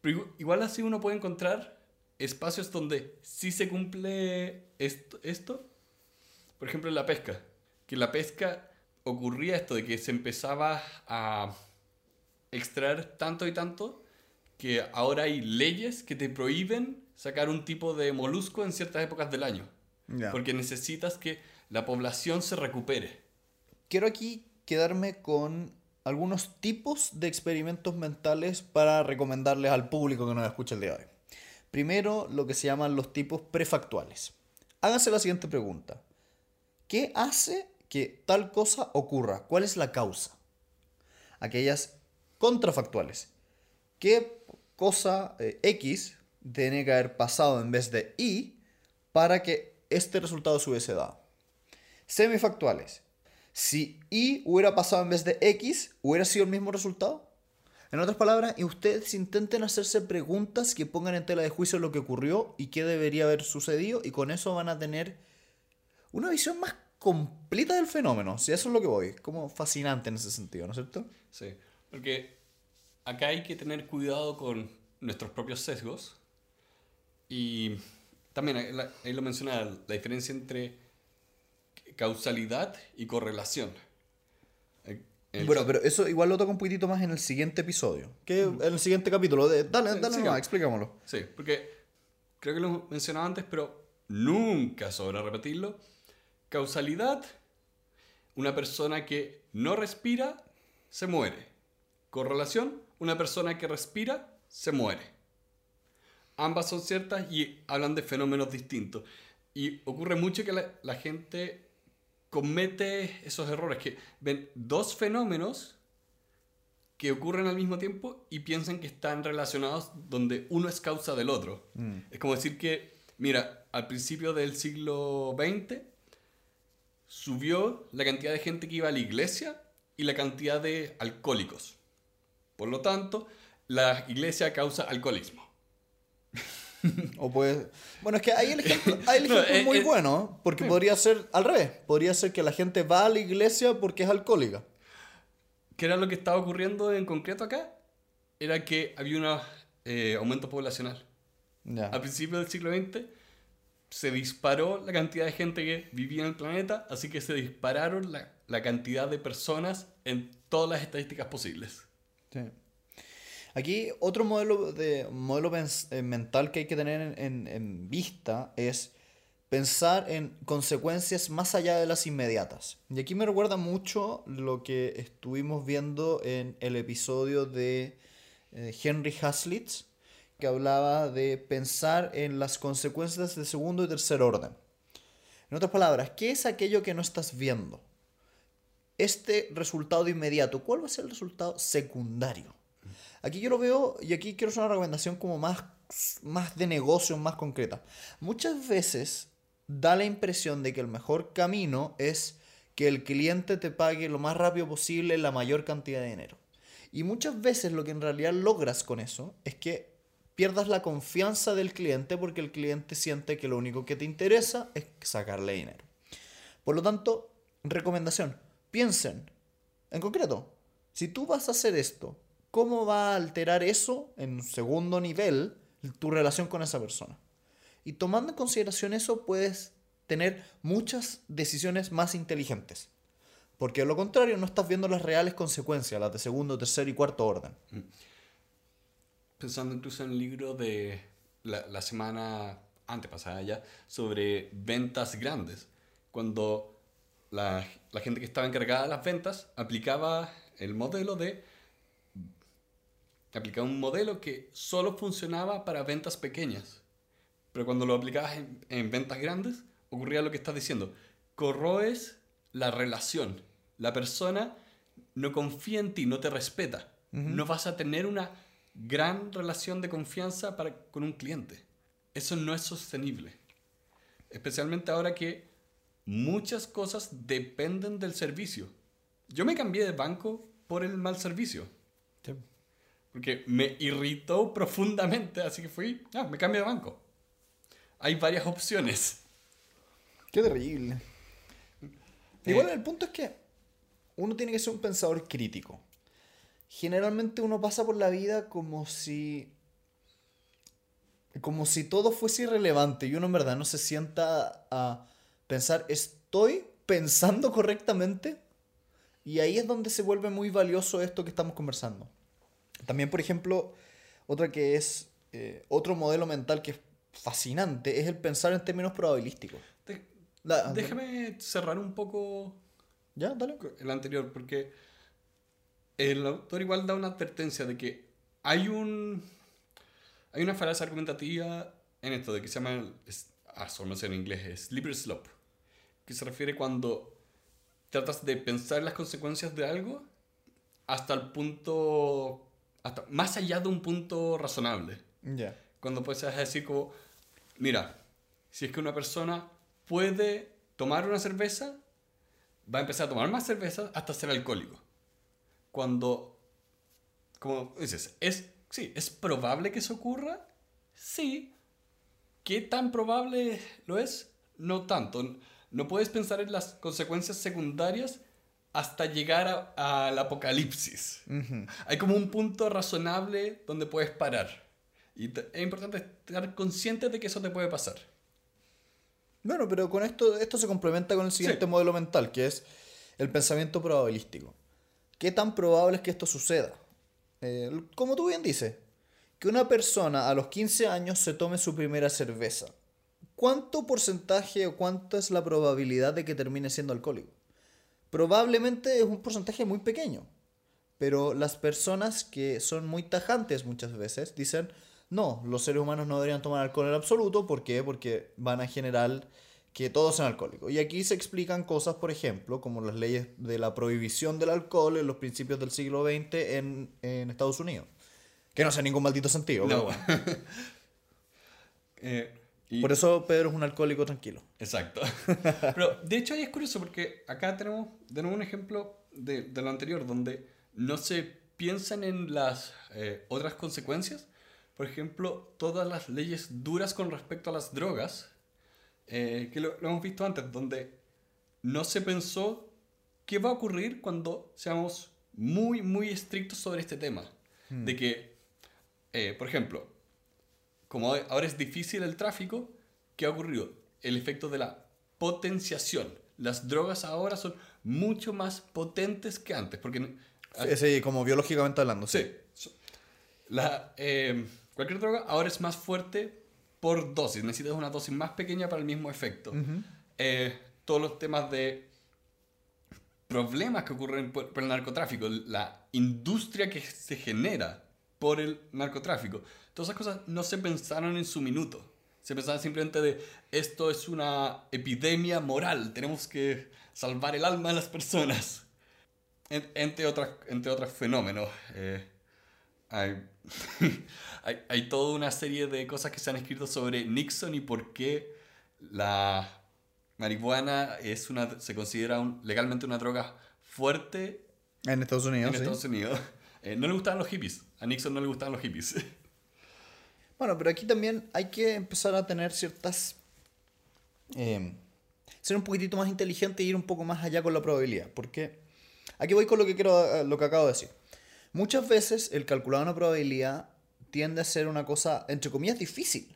Pero igu- igual así uno puede encontrar espacios donde sí se cumple esto, esto. Por ejemplo, en la pesca. Que en la pesca ocurría esto de que se empezaba a extraer tanto y tanto que ahora hay leyes que te prohíben sacar un tipo de molusco en ciertas épocas del año. Porque necesitas que la población se recupere. Quiero aquí quedarme con algunos tipos de experimentos mentales para recomendarles al público que nos escucha el día de hoy. Primero, lo que se llaman los tipos prefactuales. Háganse la siguiente pregunta. ¿Qué hace que tal cosa ocurra? ¿Cuál es la causa? Aquellas contrafactuales. ¿Qué cosa eh, X tiene que haber pasado en vez de Y para que este resultado se hubiese dado? Semifactuales. Si Y hubiera pasado en vez de X, ¿hubiera sido el mismo resultado? En otras palabras, y ustedes intenten hacerse preguntas que pongan en tela de juicio lo que ocurrió y qué debería haber sucedido, y con eso van a tener una visión más completa del fenómeno. Si eso es lo que voy, como fascinante en ese sentido, ¿no es cierto? Sí, porque acá hay que tener cuidado con nuestros propios sesgos. Y también ahí lo menciona la diferencia entre causalidad y correlación. Eh, el- Bueno, pero eso igual lo toco un poquitito más en el siguiente episodio. Que en el siguiente capítulo. De, dale, Sí, dale, nomás, explicámoslo. Sí, porque creo que lo mencionaba antes, pero nunca sobra repetirlo. Causalidad, una persona que no respira, se muere. Correlación, una persona que respira, se muere. Ambas son ciertas y hablan de fenómenos distintos. Y ocurre mucho que la, la gente comete esos errores, que ven dos fenómenos que ocurren al mismo tiempo y piensan que están relacionados donde uno es causa del otro. Es como decir que, mira, al principio del siglo XX subió la cantidad de gente que iba a la iglesia y la cantidad de alcohólicos. Por lo tanto, la iglesia causa alcoholismo. O puede... Bueno, es que ahí el ejemplo, ahí el No, ejemplo es eh, muy eh, bueno, porque podría ser al revés. Podría ser que la gente va a la iglesia porque es alcohólica. ¿Qué era lo que estaba ocurriendo en concreto acá? Era que había un eh, aumento poblacional. Ya. Al principio del siglo XX se disparó la cantidad de gente que vivía en el planeta, así que se dispararon la, la cantidad de personas en todas las estadísticas posibles. Sí. Aquí otro modelo, de, modelo eh, mental que hay que tener en, en- vista es pensar en consecuencias más allá de las inmediatas. Y aquí me recuerda mucho lo que estuvimos viendo en el episodio de eh, Henry Haslitz, que hablaba de pensar en las consecuencias de segundo y tercer orden. En otras palabras, ¿qué es aquello que no estás viendo? Este resultado inmediato, ¿cuál va a ser el resultado secundario? Aquí yo lo veo, y aquí quiero hacer una recomendación como más, más de negocio, más concreta. Muchas veces da la impresión de que el mejor camino es que el cliente te pague lo más rápido posible la mayor cantidad de dinero. Y muchas veces lo que en realidad logras con eso es que pierdas la confianza del cliente porque el cliente siente que lo único que te interesa es sacarle dinero. Por lo tanto, recomendación, piensen, en concreto, si tú vas a hacer esto, ¿cómo va a alterar eso en un segundo nivel tu relación con esa persona? Y tomando en consideración eso, puedes tener muchas decisiones más inteligentes. Porque de lo contrario, no estás viendo las reales consecuencias, las de segundo, tercer y cuarto orden. Pensando incluso en el libro de la, la semana antepasada ya, sobre ventas grandes. Cuando la, la gente que estaba encargada de las ventas aplicaba el modelo de... Aplicaba un modelo que solo funcionaba para ventas pequeñas. Pero cuando lo aplicabas en, en ventas grandes, ocurría lo que estás diciendo. Corroes la relación. La persona no confía en ti, no te respeta. No vas a tener una gran relación de confianza para, con un cliente. Eso no es sostenible. Especialmente ahora que muchas cosas dependen del servicio. Yo me cambié de banco por el mal servicio. Porque me irritó profundamente, así que fui, ah, me cambio de banco. Hay varias opciones. Qué terrible. Igual el punto es que uno tiene que ser un pensador crítico. Generalmente uno pasa por la vida como si. como si todo fuese irrelevante y uno en verdad no se sienta a pensar, ¿estoy pensando correctamente? Y ahí es donde se vuelve muy valioso esto que estamos conversando. También, por ejemplo, otra que es. eh, otro modelo mental que es fascinante es el pensar en términos probabilísticos. De- Da- déjame cerrar un poco ¿Ya? Dale. el anterior, porque el autor igual da una advertencia de que hay un hay una falacia argumentativa en esto de que se llama es- ah, no sé en inglés es slippery slope que se refiere cuando tratas de pensar las consecuencias de algo hasta el punto hasta más allá de un punto razonable Ya. cuando puedes decir como, mira, si es que una persona puede tomar una cerveza, va a empezar a tomar más cerveza hasta ser alcohólico. Cuando, como dices, es, sí, ¿es probable que eso ocurra? Sí. ¿Qué tan probable lo es? No tanto. No puedes pensar en las consecuencias secundarias hasta llegar a- al apocalipsis. Hay como un punto razonable donde puedes parar. Y te- es importante estar consciente de que eso te puede pasar. Bueno, pero con esto, esto se complementa con el siguiente Sí. modelo mental, que es el pensamiento probabilístico. ¿Qué tan probable es que esto suceda? Eh, como tú bien dices, que una persona a los 15 años se tome su primera cerveza. ¿cuánto porcentaje o cuánta es la probabilidad de que termine siendo alcohólico? Probablemente es un porcentaje muy pequeño. Pero las personas que son muy tajantes muchas veces dicen, no, los seres humanos no deberían tomar alcohol en absoluto. ¿Por qué? Porque van a generar que todos sean alcohólicos. Y aquí se explican cosas, por ejemplo, como las leyes de la prohibición del alcohol en los principios del siglo XX en, en Estados Unidos. Que no hace ningún maldito sentido. pero No. bueno. Eh, y- Por eso Pedro es un alcohólico tranquilo. Exacto. Pero de hecho ahí es curioso porque acá tenemos de nuevo un ejemplo de, de lo anterior donde no se piensan en las eh, otras consecuencias. Por ejemplo, todas las leyes duras con respecto a las drogas, eh, que lo, lo hemos visto antes, donde no se pensó qué va a ocurrir cuando seamos muy, muy estrictos sobre este tema. De que, eh, por ejemplo, como ahora es difícil el tráfico, ¿qué ha ocurrido? El efecto de la potenciación. Las drogas ahora son mucho más potentes que antes, porque Ese, como biológicamente hablando. sí, so- la, eh, cualquier droga ahora es más fuerte por dosis. Necesitas una dosis más pequeña para el mismo efecto. Eh, todos los temas de problemas que ocurren por, por el narcotráfico, la industria que se genera por el narcotráfico, todas esas cosas no se pensaron en su minuto. Se pensaba simplemente de esto es una epidemia moral, tenemos que salvar el alma de las personas. En- entre, otras, entre otros fenómenos. eh, hay, hay, hay toda una serie de cosas que se han escrito sobre Nixon y por qué la marihuana es una, se considera un- legalmente una droga fuerte En Estados Unidos. en sí. Estados Unidos. Eh, no le gustaban los hippies. A Nixon no le gustaban los hippies. Bueno, pero aquí también hay que empezar a tener ciertas... eh, ser un poquitito más inteligente e ir un poco más allá con la probabilidad. Porque aquí voy con lo que, quiero, eh, lo que acabo de decir. Muchas veces el calcular una probabilidad tiende a ser una cosa, entre comillas, difícil.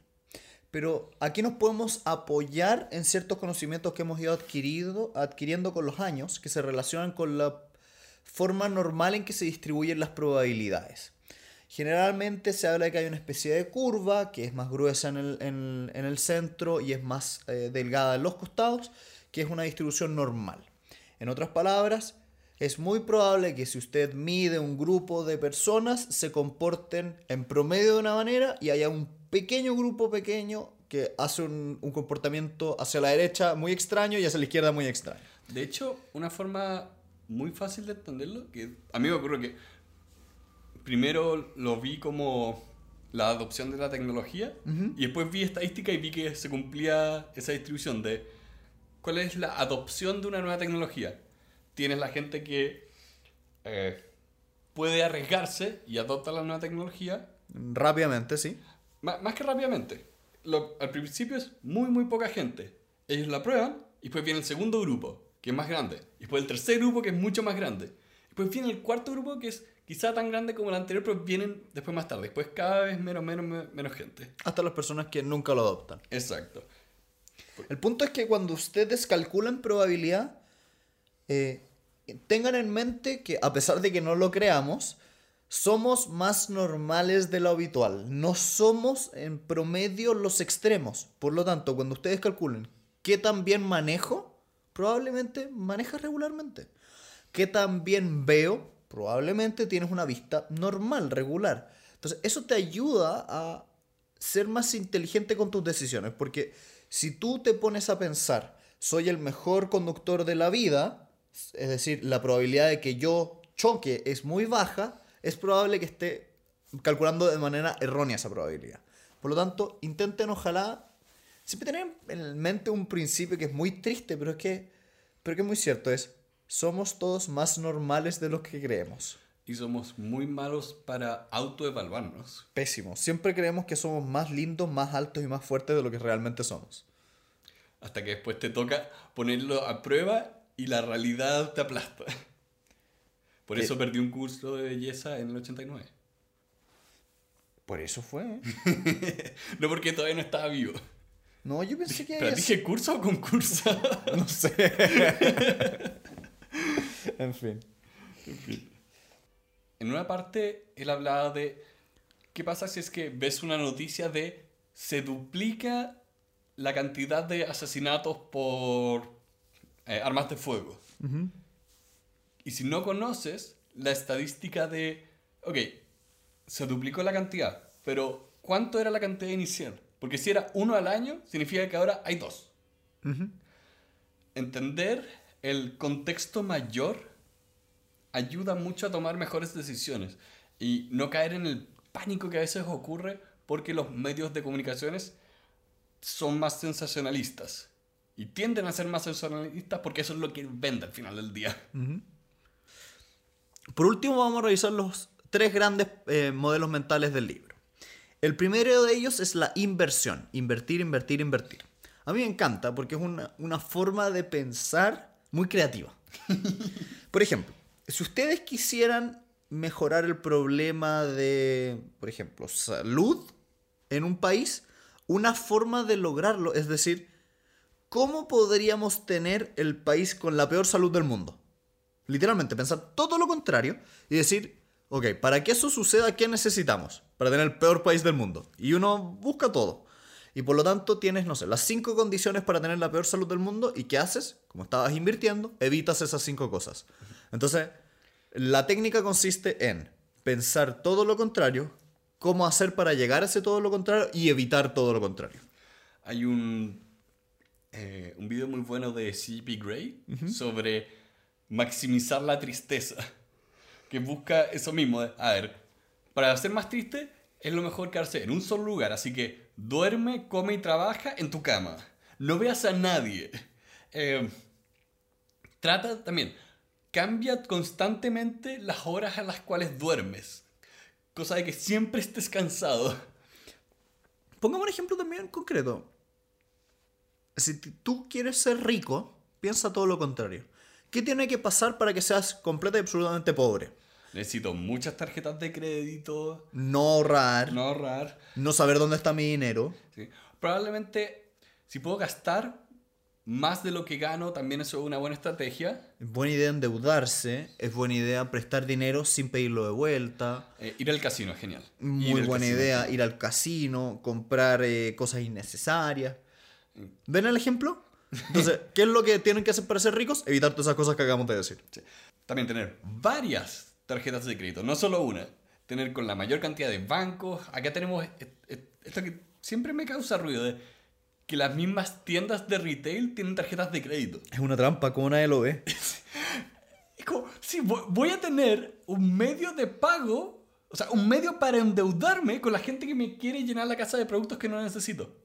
Pero aquí nos podemos apoyar en ciertos conocimientos que hemos ido adquirido, adquiriendo con los años, que se relacionan con la forma normal en que se distribuyen las probabilidades. Generalmente se habla de que hay una especie de curva que es más gruesa en el, en- el centro y es más eh, delgada en los costados, que es una distribución normal. En otras palabras, es muy probable que si usted mide un grupo de personas se comporten en promedio de una manera y haya un pequeño grupo pequeño que hace un, un comportamiento hacia la derecha muy extraño y hacia la izquierda muy extraño. De hecho, una forma muy fácil de entenderlo, que a mí me ocurre que primero lo vi como la adopción de la tecnología y después vi estadística y vi que se cumplía esa distribución de cuál es la adopción de una nueva tecnología. Tienes la gente que eh, puede arriesgarse y adopta la nueva tecnología Rápidamente, sí. Ma- Más que rápidamente. Lo- al principio es muy, muy poca gente. Ellos la prueban y después viene el segundo grupo, que es más grande. Y después el tercer grupo, que es mucho más grande. Después viene el cuarto grupo, que es quizá tan grande como el anterior, pero vienen después más tarde. Después cada vez menos, menos, me- menos gente. Hasta las personas que nunca lo adoptan. Exacto. El punto es que cuando ustedes calculan probabilidad, eh, tengan en mente que a pesar de que no lo creamos, somos más normales de lo habitual. No somos en promedio los extremos. Por lo tanto, cuando ustedes calculen qué tan bien manejo, probablemente manejas regularmente. ¿Qué tan bien veo? Probablemente tienes una vista normal, regular. Entonces, eso te ayuda a ser más inteligente con tus decisiones. Porque si tú te pones a pensar, soy el mejor conductor de la vida, es decir, la probabilidad de que yo choque es muy baja, es probable que esté calculando de manera errónea esa probabilidad. Por lo tanto, intenten ojalá siempre tener en mente un principio que es muy triste, pero es que, pero que es muy cierto, es somos todos más normales de lo que creemos. Y somos muy malos para autoevaluarnos. Pésimo. Siempre creemos que somos más lindos, más altos y más fuertes de lo que realmente somos. Hasta que después te toca ponerlo a prueba y la realidad te aplasta. Por ¿Qué? eso perdí un curso de belleza en el 89. Por eso fue. ¿eh? No porque todavía no estaba vivo. No, yo pensé que... ¿Pero dije curso o concurso? No sé. en fin. En una parte, él hablaba de qué pasa si es que ves una noticia de se duplica la cantidad de asesinatos por eh, armas de fuego. Y si no conoces la estadística de, ok, se duplicó la cantidad, pero ¿cuánto era la cantidad inicial? Porque si era uno al año, significa que ahora hay dos. Entender el contexto mayor ayuda mucho a tomar mejores decisiones y no caer en el pánico que a veces ocurre porque los medios de comunicaciones son más sensacionalistas. Y tienden a ser más sensacionalistas porque eso es lo que vende al final del día. Por último, vamos a revisar los tres grandes eh, modelos mentales del libro. El primero de ellos es la inversión. Invertir, invertir, invertir. A mí me encanta porque es una, una forma de pensar muy creativa. Por ejemplo, si ustedes quisieran mejorar el problema de, por ejemplo, salud en un país, una forma de lograrlo es decir, ¿cómo podríamos tener el país con la peor salud del mundo? Literalmente, pensar todo lo contrario y decir, ok, para que eso suceda, ¿qué necesitamos? Para tener el peor país del mundo. Y uno busca todo. Y por lo tanto tienes, no sé, las cinco condiciones para tener la peor salud del mundo. ¿Y qué haces? Como estabas invirtiendo, evitas esas cinco cosas. Entonces, la técnica consiste en pensar todo lo contrario, cómo hacer para llegar a ese todo lo contrario y evitar todo lo contrario. Hay un, eh, un video muy bueno de C.P. Gray sobre maximizar la tristeza, que busca eso mismo. a ver, para ser más triste es lo mejor quedarse en un solo lugar, así que duerme, come y trabaja en tu cama. No veas a nadie. Eh, trata también, cambia constantemente las horas a las cuales duermes. Cosa de que siempre estés cansado. Pongamos un ejemplo también concreto. Si tú quieres ser rico, piensa todo lo contrario. ¿Qué tiene que pasar para que seas completamente y absolutamente pobre? Necesito muchas tarjetas de crédito. No ahorrar. No ahorrar. No saber dónde está mi dinero. Probablemente, si puedo gastar más de lo que gano, también eso es una buena estrategia. Es buena idea endeudarse. Es buena idea prestar dinero sin pedirlo de vuelta. Eh, ir al casino es genial. Muy buena idea ir al casino, comprar eh, cosas innecesarias. Mm. ¿Ven el ejemplo? Entonces, ¿qué es lo que tienen que hacer para ser ricos? Evitar todas esas cosas que acabamos de decir. También tener varias tarjetas de crédito, no solo una. Tener con la mayor cantidad de bancos. Acá tenemos esto que siempre me causa ruido de que las mismas tiendas de retail tienen tarjetas de crédito. Es una trampa, como nadie lo ve. es como, sí, voy a tener un medio de pago, o sea, un medio para endeudarme con la gente que me quiere llenar la casa de productos que no necesito.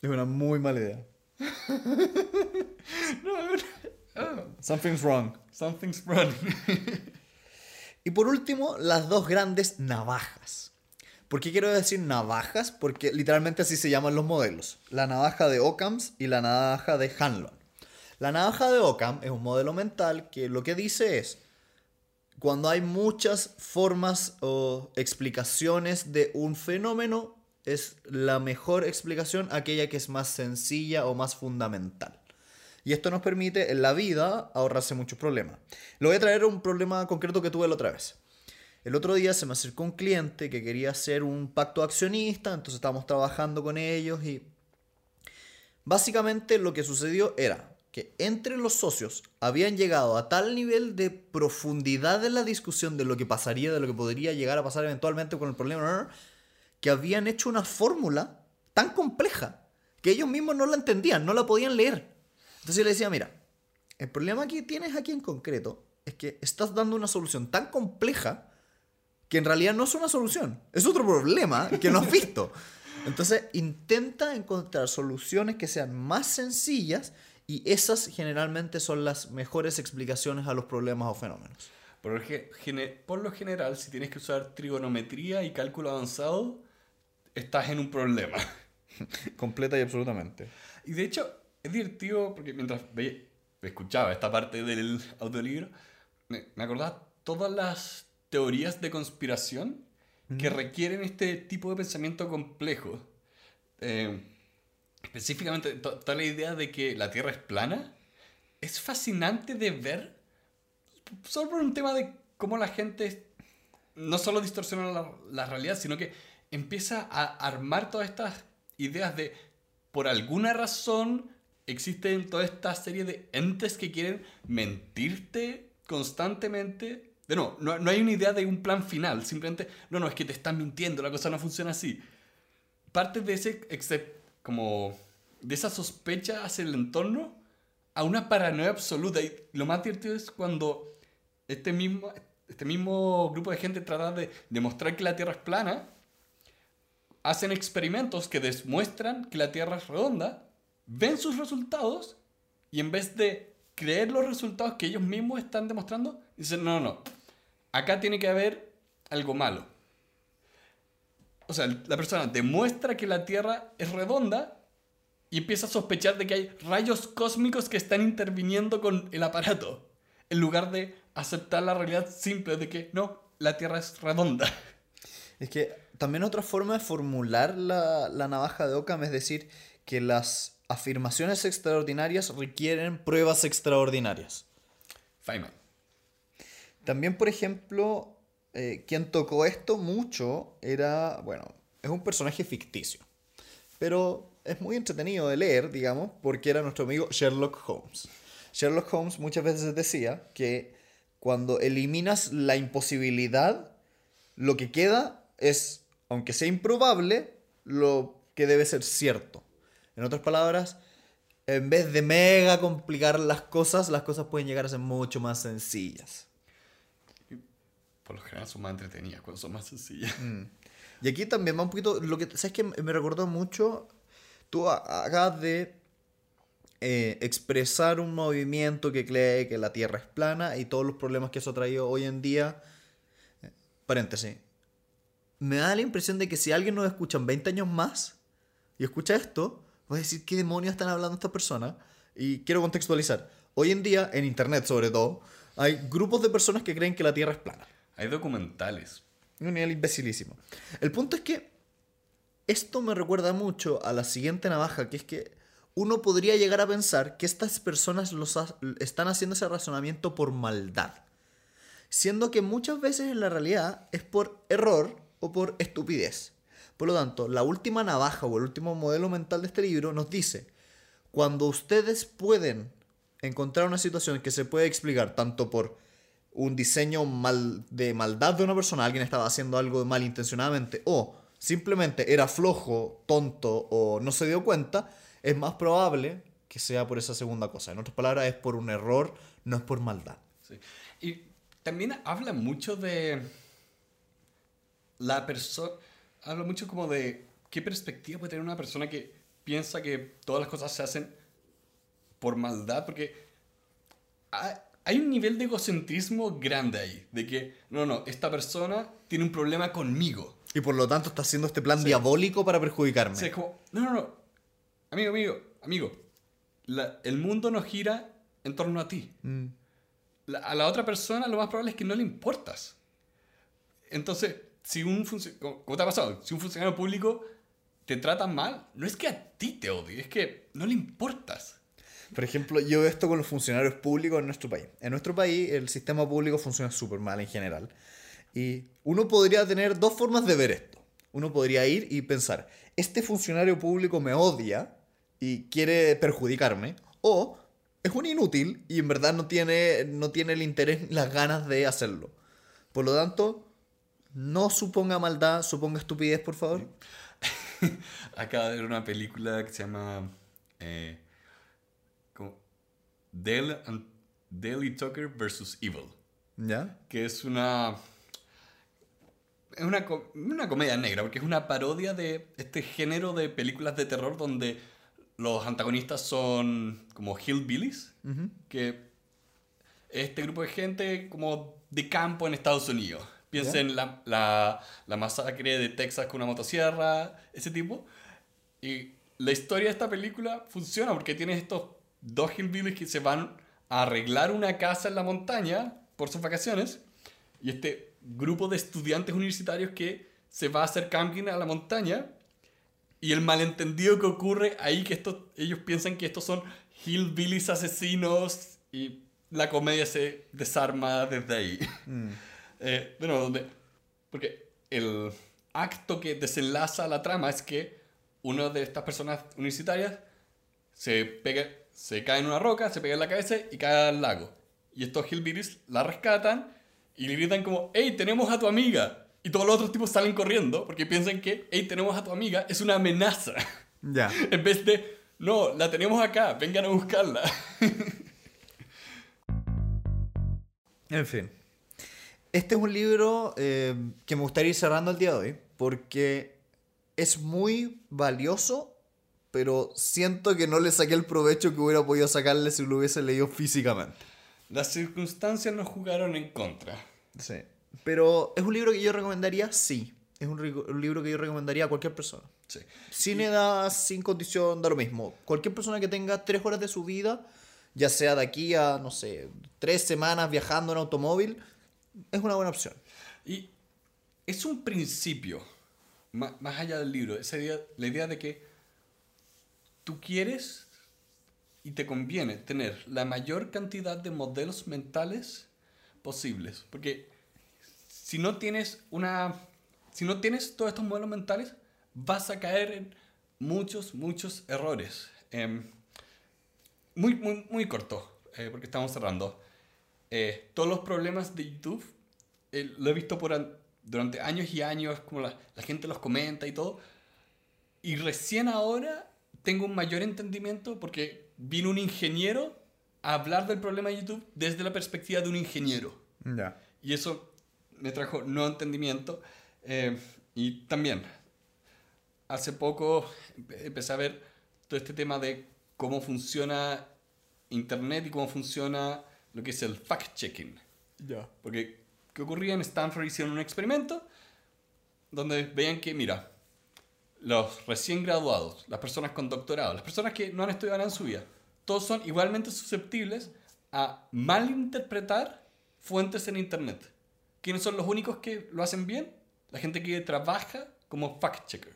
Es una muy mala idea. Something's wrong. Something's wrong. y por último, las dos grandes navajas. ¿Por qué quiero decir navajas? Porque literalmente así se llaman los modelos. La navaja de Occam's y la navaja de Hanlon. La navaja de Occam es un modelo mental que lo que dice es, cuando hay muchas formas o explicaciones de un fenómeno, es la mejor explicación aquella que es más sencilla o más fundamental. Y esto nos permite en la vida ahorrarse muchos problemas. Le voy a traer un problema concreto que tuve la otra vez. El otro día se me acercó un cliente que quería hacer un pacto accionista, entonces estábamos trabajando con ellos y básicamente lo que sucedió era que entre los socios habían llegado a tal nivel de profundidad en la discusión de lo que pasaría, de lo que podría llegar a pasar eventualmente con el problema, que habían hecho una fórmula tan compleja que ellos mismos no la entendían, no la podían leer. Entonces yo le decía, mira, el problema que tienes aquí en concreto es que estás dando una solución tan compleja que en realidad no es una solución, es otro problema que no has visto. Entonces intenta encontrar soluciones que sean más sencillas y esas generalmente son las mejores explicaciones a los problemas o fenómenos. Por lo general, si tienes que usar trigonometría y cálculo avanzado, estás en un problema. Completa y absolutamente. Y de hecho, es divertido porque mientras escuchaba esta parte del audiolibro, me, me acordaba todas las teorías de conspiración que requieren este tipo de pensamiento complejo. Eh, específicamente, toda la idea de que la Tierra es plana es fascinante de ver solo por un tema de cómo la gente no solo distorsiona la, la realidad, sino que empieza a armar todas estas ideas de por alguna razón existen toda esta serie de entes que quieren mentirte constantemente. De no, no, hay una idea de un plan final, simplemente, no, no, es que te están mintiendo, la cosa no funciona así. Parte de ese, excep- como, de esa sospecha hacia el entorno a una paranoia absoluta. Y lo más divertido es cuando este mismo, este mismo grupo de gente trata de demostrar que la Tierra es plana, hacen experimentos que demuestran que la Tierra es redonda, ven sus resultados y en vez de creer los resultados que ellos mismos están demostrando, dicen, no, no, no, acá tiene que haber algo malo. O sea, la persona demuestra que la Tierra es redonda y empieza a sospechar de que hay rayos cósmicos que están interviniendo con el aparato, en lugar de aceptar la realidad simple de que no, la Tierra es redonda. Es que también otra forma de formular la, la navaja de Occam es decir que las afirmaciones extraordinarias requieren pruebas extraordinarias. Feynman. También, por ejemplo, eh, quien tocó esto mucho era, bueno, es un personaje ficticio, pero es muy entretenido de leer, digamos, porque era nuestro amigo Sherlock Holmes. Sherlock Holmes muchas veces decía que cuando eliminas la imposibilidad, lo que queda es, aunque sea improbable, lo que debe ser cierto. En otras palabras, en vez de mega complicar las cosas, las cosas pueden llegar a ser mucho más sencillas. Por lo general son más entretenidas cuando son más sencillas. Y aquí también va un poquito, lo que, ¿sabes que Me recordó mucho, tú acabas de eh, expresar un movimiento que cree que la Tierra es plana y todos los problemas que eso ha traído hoy en día. Eh, Paréntesis. Me da la impresión de que si alguien nos escucha en 20 años más y escucha esto, va a decir qué demonios están hablando estas personas. Y quiero contextualizar. Hoy en día, en Internet sobre todo, hay grupos de personas que creen que la Tierra es plana. Hay documentales. Un nivel imbecilísimo. El punto es que esto me recuerda mucho a la siguiente navaja, que es que uno podría llegar a pensar que estas personas los ha- están haciendo ese razonamiento por maldad. Siendo que muchas veces en la realidad es por error o por estupidez. Por lo tanto, la última navaja o el último modelo mental de este libro nos dice, cuando ustedes pueden encontrar una situación que se puede explicar tanto por un diseño mal, de maldad de una persona, alguien estaba haciendo algo malintencionadamente, o simplemente era flojo, tonto o no se dio cuenta, es más probable que sea por esa segunda cosa. En otras palabras, es por un error, no es por maldad. Sí. Y también habla mucho de la persona, habla mucho como de qué perspectiva puede tener una persona que piensa que todas las cosas se hacen por maldad, porque hay, un nivel de egocentrismo grande ahí, de que, no, no, esta persona tiene un problema conmigo. Y por lo tanto está haciendo este plan Sí. diabólico para perjudicarme. Sea, es como, no, no, no, amigo, amigo, amigo, la- el mundo no gira en torno a ti. Mm. La- a la otra persona lo más probable es que no le importas. Entonces, si un funcionario, como te ha pasado, si un funcionario público te trata mal, no es que a ti te odie, es que no le importas. Por ejemplo, yo veo esto con los funcionarios públicos en nuestro país. En nuestro país el sistema público funciona súper mal en general. Y uno podría tener dos formas de ver esto. Uno podría ir y pensar, este funcionario público me odia y quiere perjudicarme. O es un inútil y en verdad no tiene, no tiene el interés las ganas de hacerlo. Por lo tanto, no suponga maldad, suponga estupidez, por favor. Acaba de ver una película que se llama eh, como Dale, and, Dale y Tucker versus Evil, ¿Ya? que es una es una, una comedia negra, porque es una parodia de este género de películas de terror donde los antagonistas son como hillbillies, Ujú. que este grupo de gente como de campo en Estados Unidos. Piensa ¿Ya? en la, la, la masacre de Texas con una motosierra, ese tipo. Y la historia de esta película funciona porque tienes estos dos hillbillies que se van a arreglar una casa en la montaña por sus vacaciones. Y este grupo de estudiantes universitarios que se va a hacer camping a la montaña. Y el malentendido que ocurre ahí, que estos, ellos piensan que estos son hillbillies asesinos y la comedia se desarma desde ahí. Mm. Eh, bueno, donde, porque el acto que desenlaza la trama es que una de estas personas universitarias se, pega, se cae en una roca, se pega en la cabeza y cae al lago. Y estos hillbillies la rescatan y le gritan como, hey, tenemos a tu amiga. Y todos los otros tipos salen corriendo porque piensan que, hey, tenemos a tu amiga, es una amenaza. Ya. en vez de, no, la tenemos acá, vengan a buscarla. En fin. Este es un libro eh, que me gustaría ir cerrando el día de hoy porque es muy valioso, pero siento que no le saqué el provecho que hubiera podido sacarle si lo hubiese leído físicamente. Las circunstancias nos jugaron en contra. Sí. Pero es un libro que yo recomendaría, sí. Es un, un libro que yo recomendaría a cualquier persona. Sí. Sin edad, sin condición, da lo mismo. Cualquier persona que tenga tres horas de su vida, ya sea de aquí a, no sé, tres semanas viajando en automóvil, es una buena opción. Y es un principio, más, allá del libro, esa idea, la idea de que tú quieres y te conviene tener la mayor cantidad de modelos mentales posibles. Porque si no tienes una. Si no tienes todos estos modelos mentales, vas a caer en muchos, muchos errores. Em, muy, muy, muy corto, eh, porque estamos cerrando. Eh, todos los problemas de YouTube eh, lo he visto por an- durante años y años, como la, la gente los comenta y todo. Y recién ahora tengo un mayor entendimiento porque vino un ingeniero a hablar del problema de YouTube desde la perspectiva de un ingeniero. Ya. Y eso me trajo nuevo entendimiento. Eh, y también, hace poco empe- empecé a ver todo este tema de cómo funciona Internet y cómo funciona lo que es el fact-checking. Ya. Porque, ¿qué ocurría? En Stanford hicieron un experimento donde veían que, mira, los recién graduados, las personas con doctorado, las personas que no han estudiado nada en su vida, todos son igualmente susceptibles a malinterpretar fuentes en Internet. ¿Quiénes son los únicos que lo hacen bien? La gente que trabaja como fact-checker,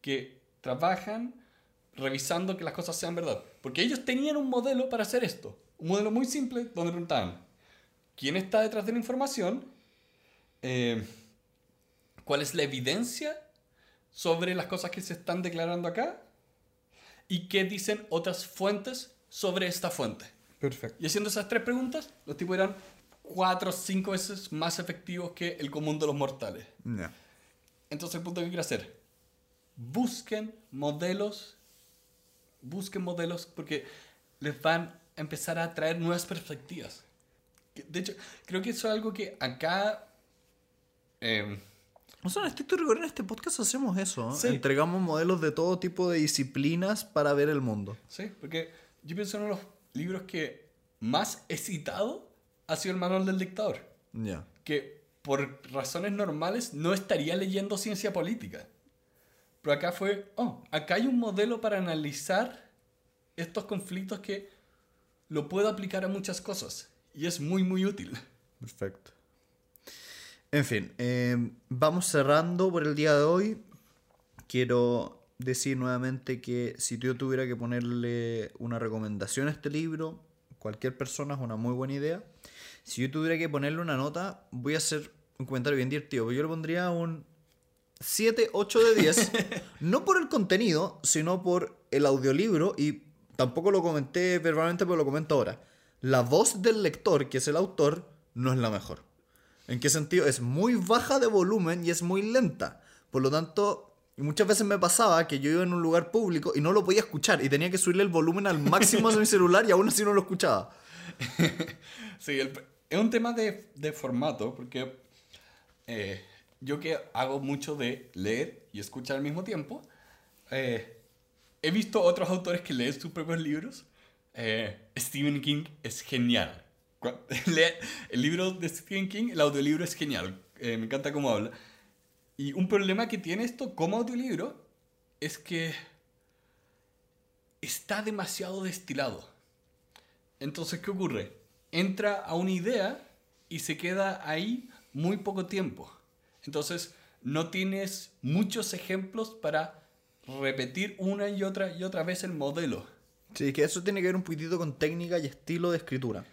que trabajan revisando que las cosas sean verdad. Porque ellos tenían un modelo para hacer esto. Un modelo muy simple donde preguntaban, ¿quién está detrás de la información? Eh, ¿Cuál es la evidencia sobre las cosas que se están declarando acá? ¿Y qué dicen otras fuentes sobre esta fuente? Perfecto. Y haciendo esas tres preguntas, los tipos eran cuatro o cinco veces más efectivos que el común de los mortales. Entonces el punto que quiero hacer, busquen modelos, busquen modelos porque les van empezar a traer nuevas perspectivas. De hecho, creo que eso es algo que acá... eh, Nosotros en estricto rigor en este podcast hacemos eso. Sí. Entregamos modelos de todo tipo de disciplinas para ver el mundo. sí, porque yo pienso en uno de los libros que más he citado ha sido el manual del dictador. Ya. que por razones normales no estaría leyendo ciencia política. Pero acá fue, oh, acá hay un modelo para analizar estos conflictos que lo puedo aplicar a muchas cosas. Y es muy, muy útil. Perfecto. En fin, eh, vamos cerrando por el día de hoy. Quiero decir nuevamente que si yo tuviera que ponerle una recomendación a este libro, cualquier persona es una muy buena idea. Si yo tuviera que ponerle una nota, voy a hacer un comentario bien divertido. pero Yo le pondría un 7, 8 de 10. no por el contenido, sino por el audiolibro. Y tampoco lo comenté verbalmente, pero lo comento ahora. La voz del lector, que es el autor, no es la mejor. ¿En qué sentido? Es muy baja de volumen y es muy lenta. Por lo tanto, muchas veces me pasaba que yo iba en un lugar público y no lo podía escuchar y tenía que subirle el volumen al máximo de mi celular y aún así no lo escuchaba. Sí, es un tema de, de formato, porque eh, yo que hago mucho de leer y escuchar al mismo tiempo, eh, he visto otros autores que leen sus propios libros. Eh, Stephen King es genial. El libro de Stephen King, el audiolibro es genial. Eh, me encanta cómo habla. Y un problema que tiene esto como audiolibro es que está demasiado destilado. Entonces, ¿qué ocurre? Entra a una idea y se queda ahí muy poco tiempo. Entonces, no tienes muchos ejemplos para repetir una y otra y otra vez el modelo. Sí, que eso tiene que ver un poquitito con técnica y estilo de escritura.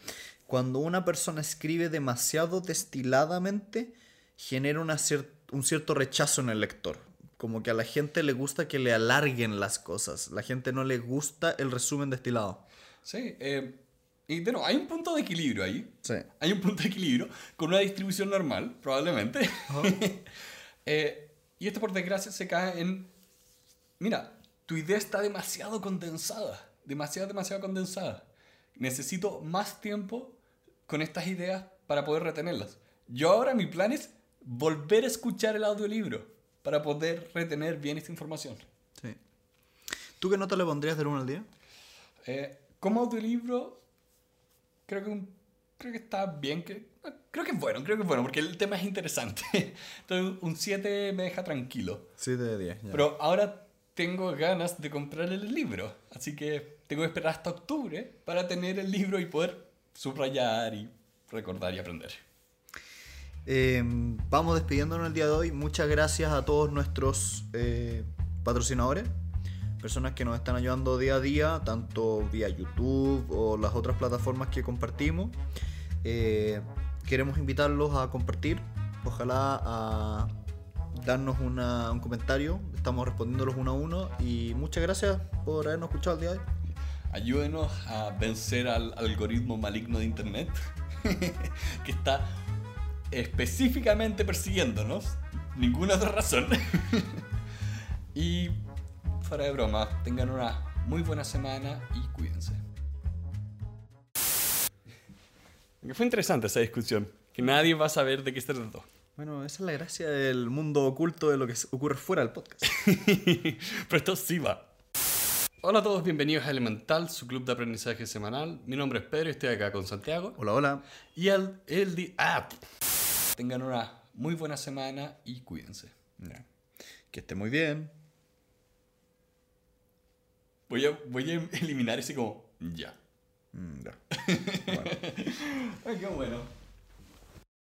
Cuando una persona escribe demasiado destiladamente, genera una cier- un cierto rechazo en el lector. Como que a la gente le gusta que le alarguen las cosas. La gente no le gusta el resumen destilado. Sí, eh, y bueno, hay un punto de equilibrio ahí. Sí. Hay un punto de equilibrio con una distribución normal, probablemente. Eh, y esto por desgracia se cae en, mira, tu idea está demasiado condensada, demasiado, demasiado condensada. Necesito más tiempo con estas ideas para poder retenerlas. Yo ahora mi plan es volver a escuchar el audiolibro para poder retener bien esta información. Sí. ¿Tú qué nota le pondrías del 1 al 10? Eh, como audiolibro, creo que, un- creo que está bien. Que, creo que es bueno, creo que es bueno, porque el tema es interesante. Entonces, un 7 me deja tranquilo. 7 de 10. ya. Pero ahora tengo ganas de comprar el libro. Así que tengo que esperar hasta octubre para tener el libro y poder subrayar y recordar y aprender. Eh, vamos despidiéndonos el día de hoy. Muchas gracias a todos nuestros eh, patrocinadores, personas que nos están ayudando día a día, tanto vía YouTube o las otras plataformas que compartimos. Eh, queremos invitarlos a compartir, ojalá darnos una- un comentario. Estamos respondiéndolos uno a uno y muchas gracias por habernos escuchado el día de hoy. Ayúdenos a vencer al algoritmo maligno de Internet que está específicamente persiguiéndonos. Ninguna otra razón. y fuera de broma, tengan una muy buena semana y cuídense. Fue interesante esa discusión, que nadie va a saber de qué se trató. Bueno, esa es la gracia del mundo oculto de lo que ocurre fuera del podcast. Pero esto sí va. Hola a todos, bienvenidos a Elemental, su club de aprendizaje semanal. Mi nombre es Pedro y estoy acá con Santiago. Hola, hola. Y el, el di- ah, tengan una muy buena semana y cuídense. Ya. Que esté muy bien. Voy a, voy a eliminar ese como ya. Mm, ya. Ay, qué bueno.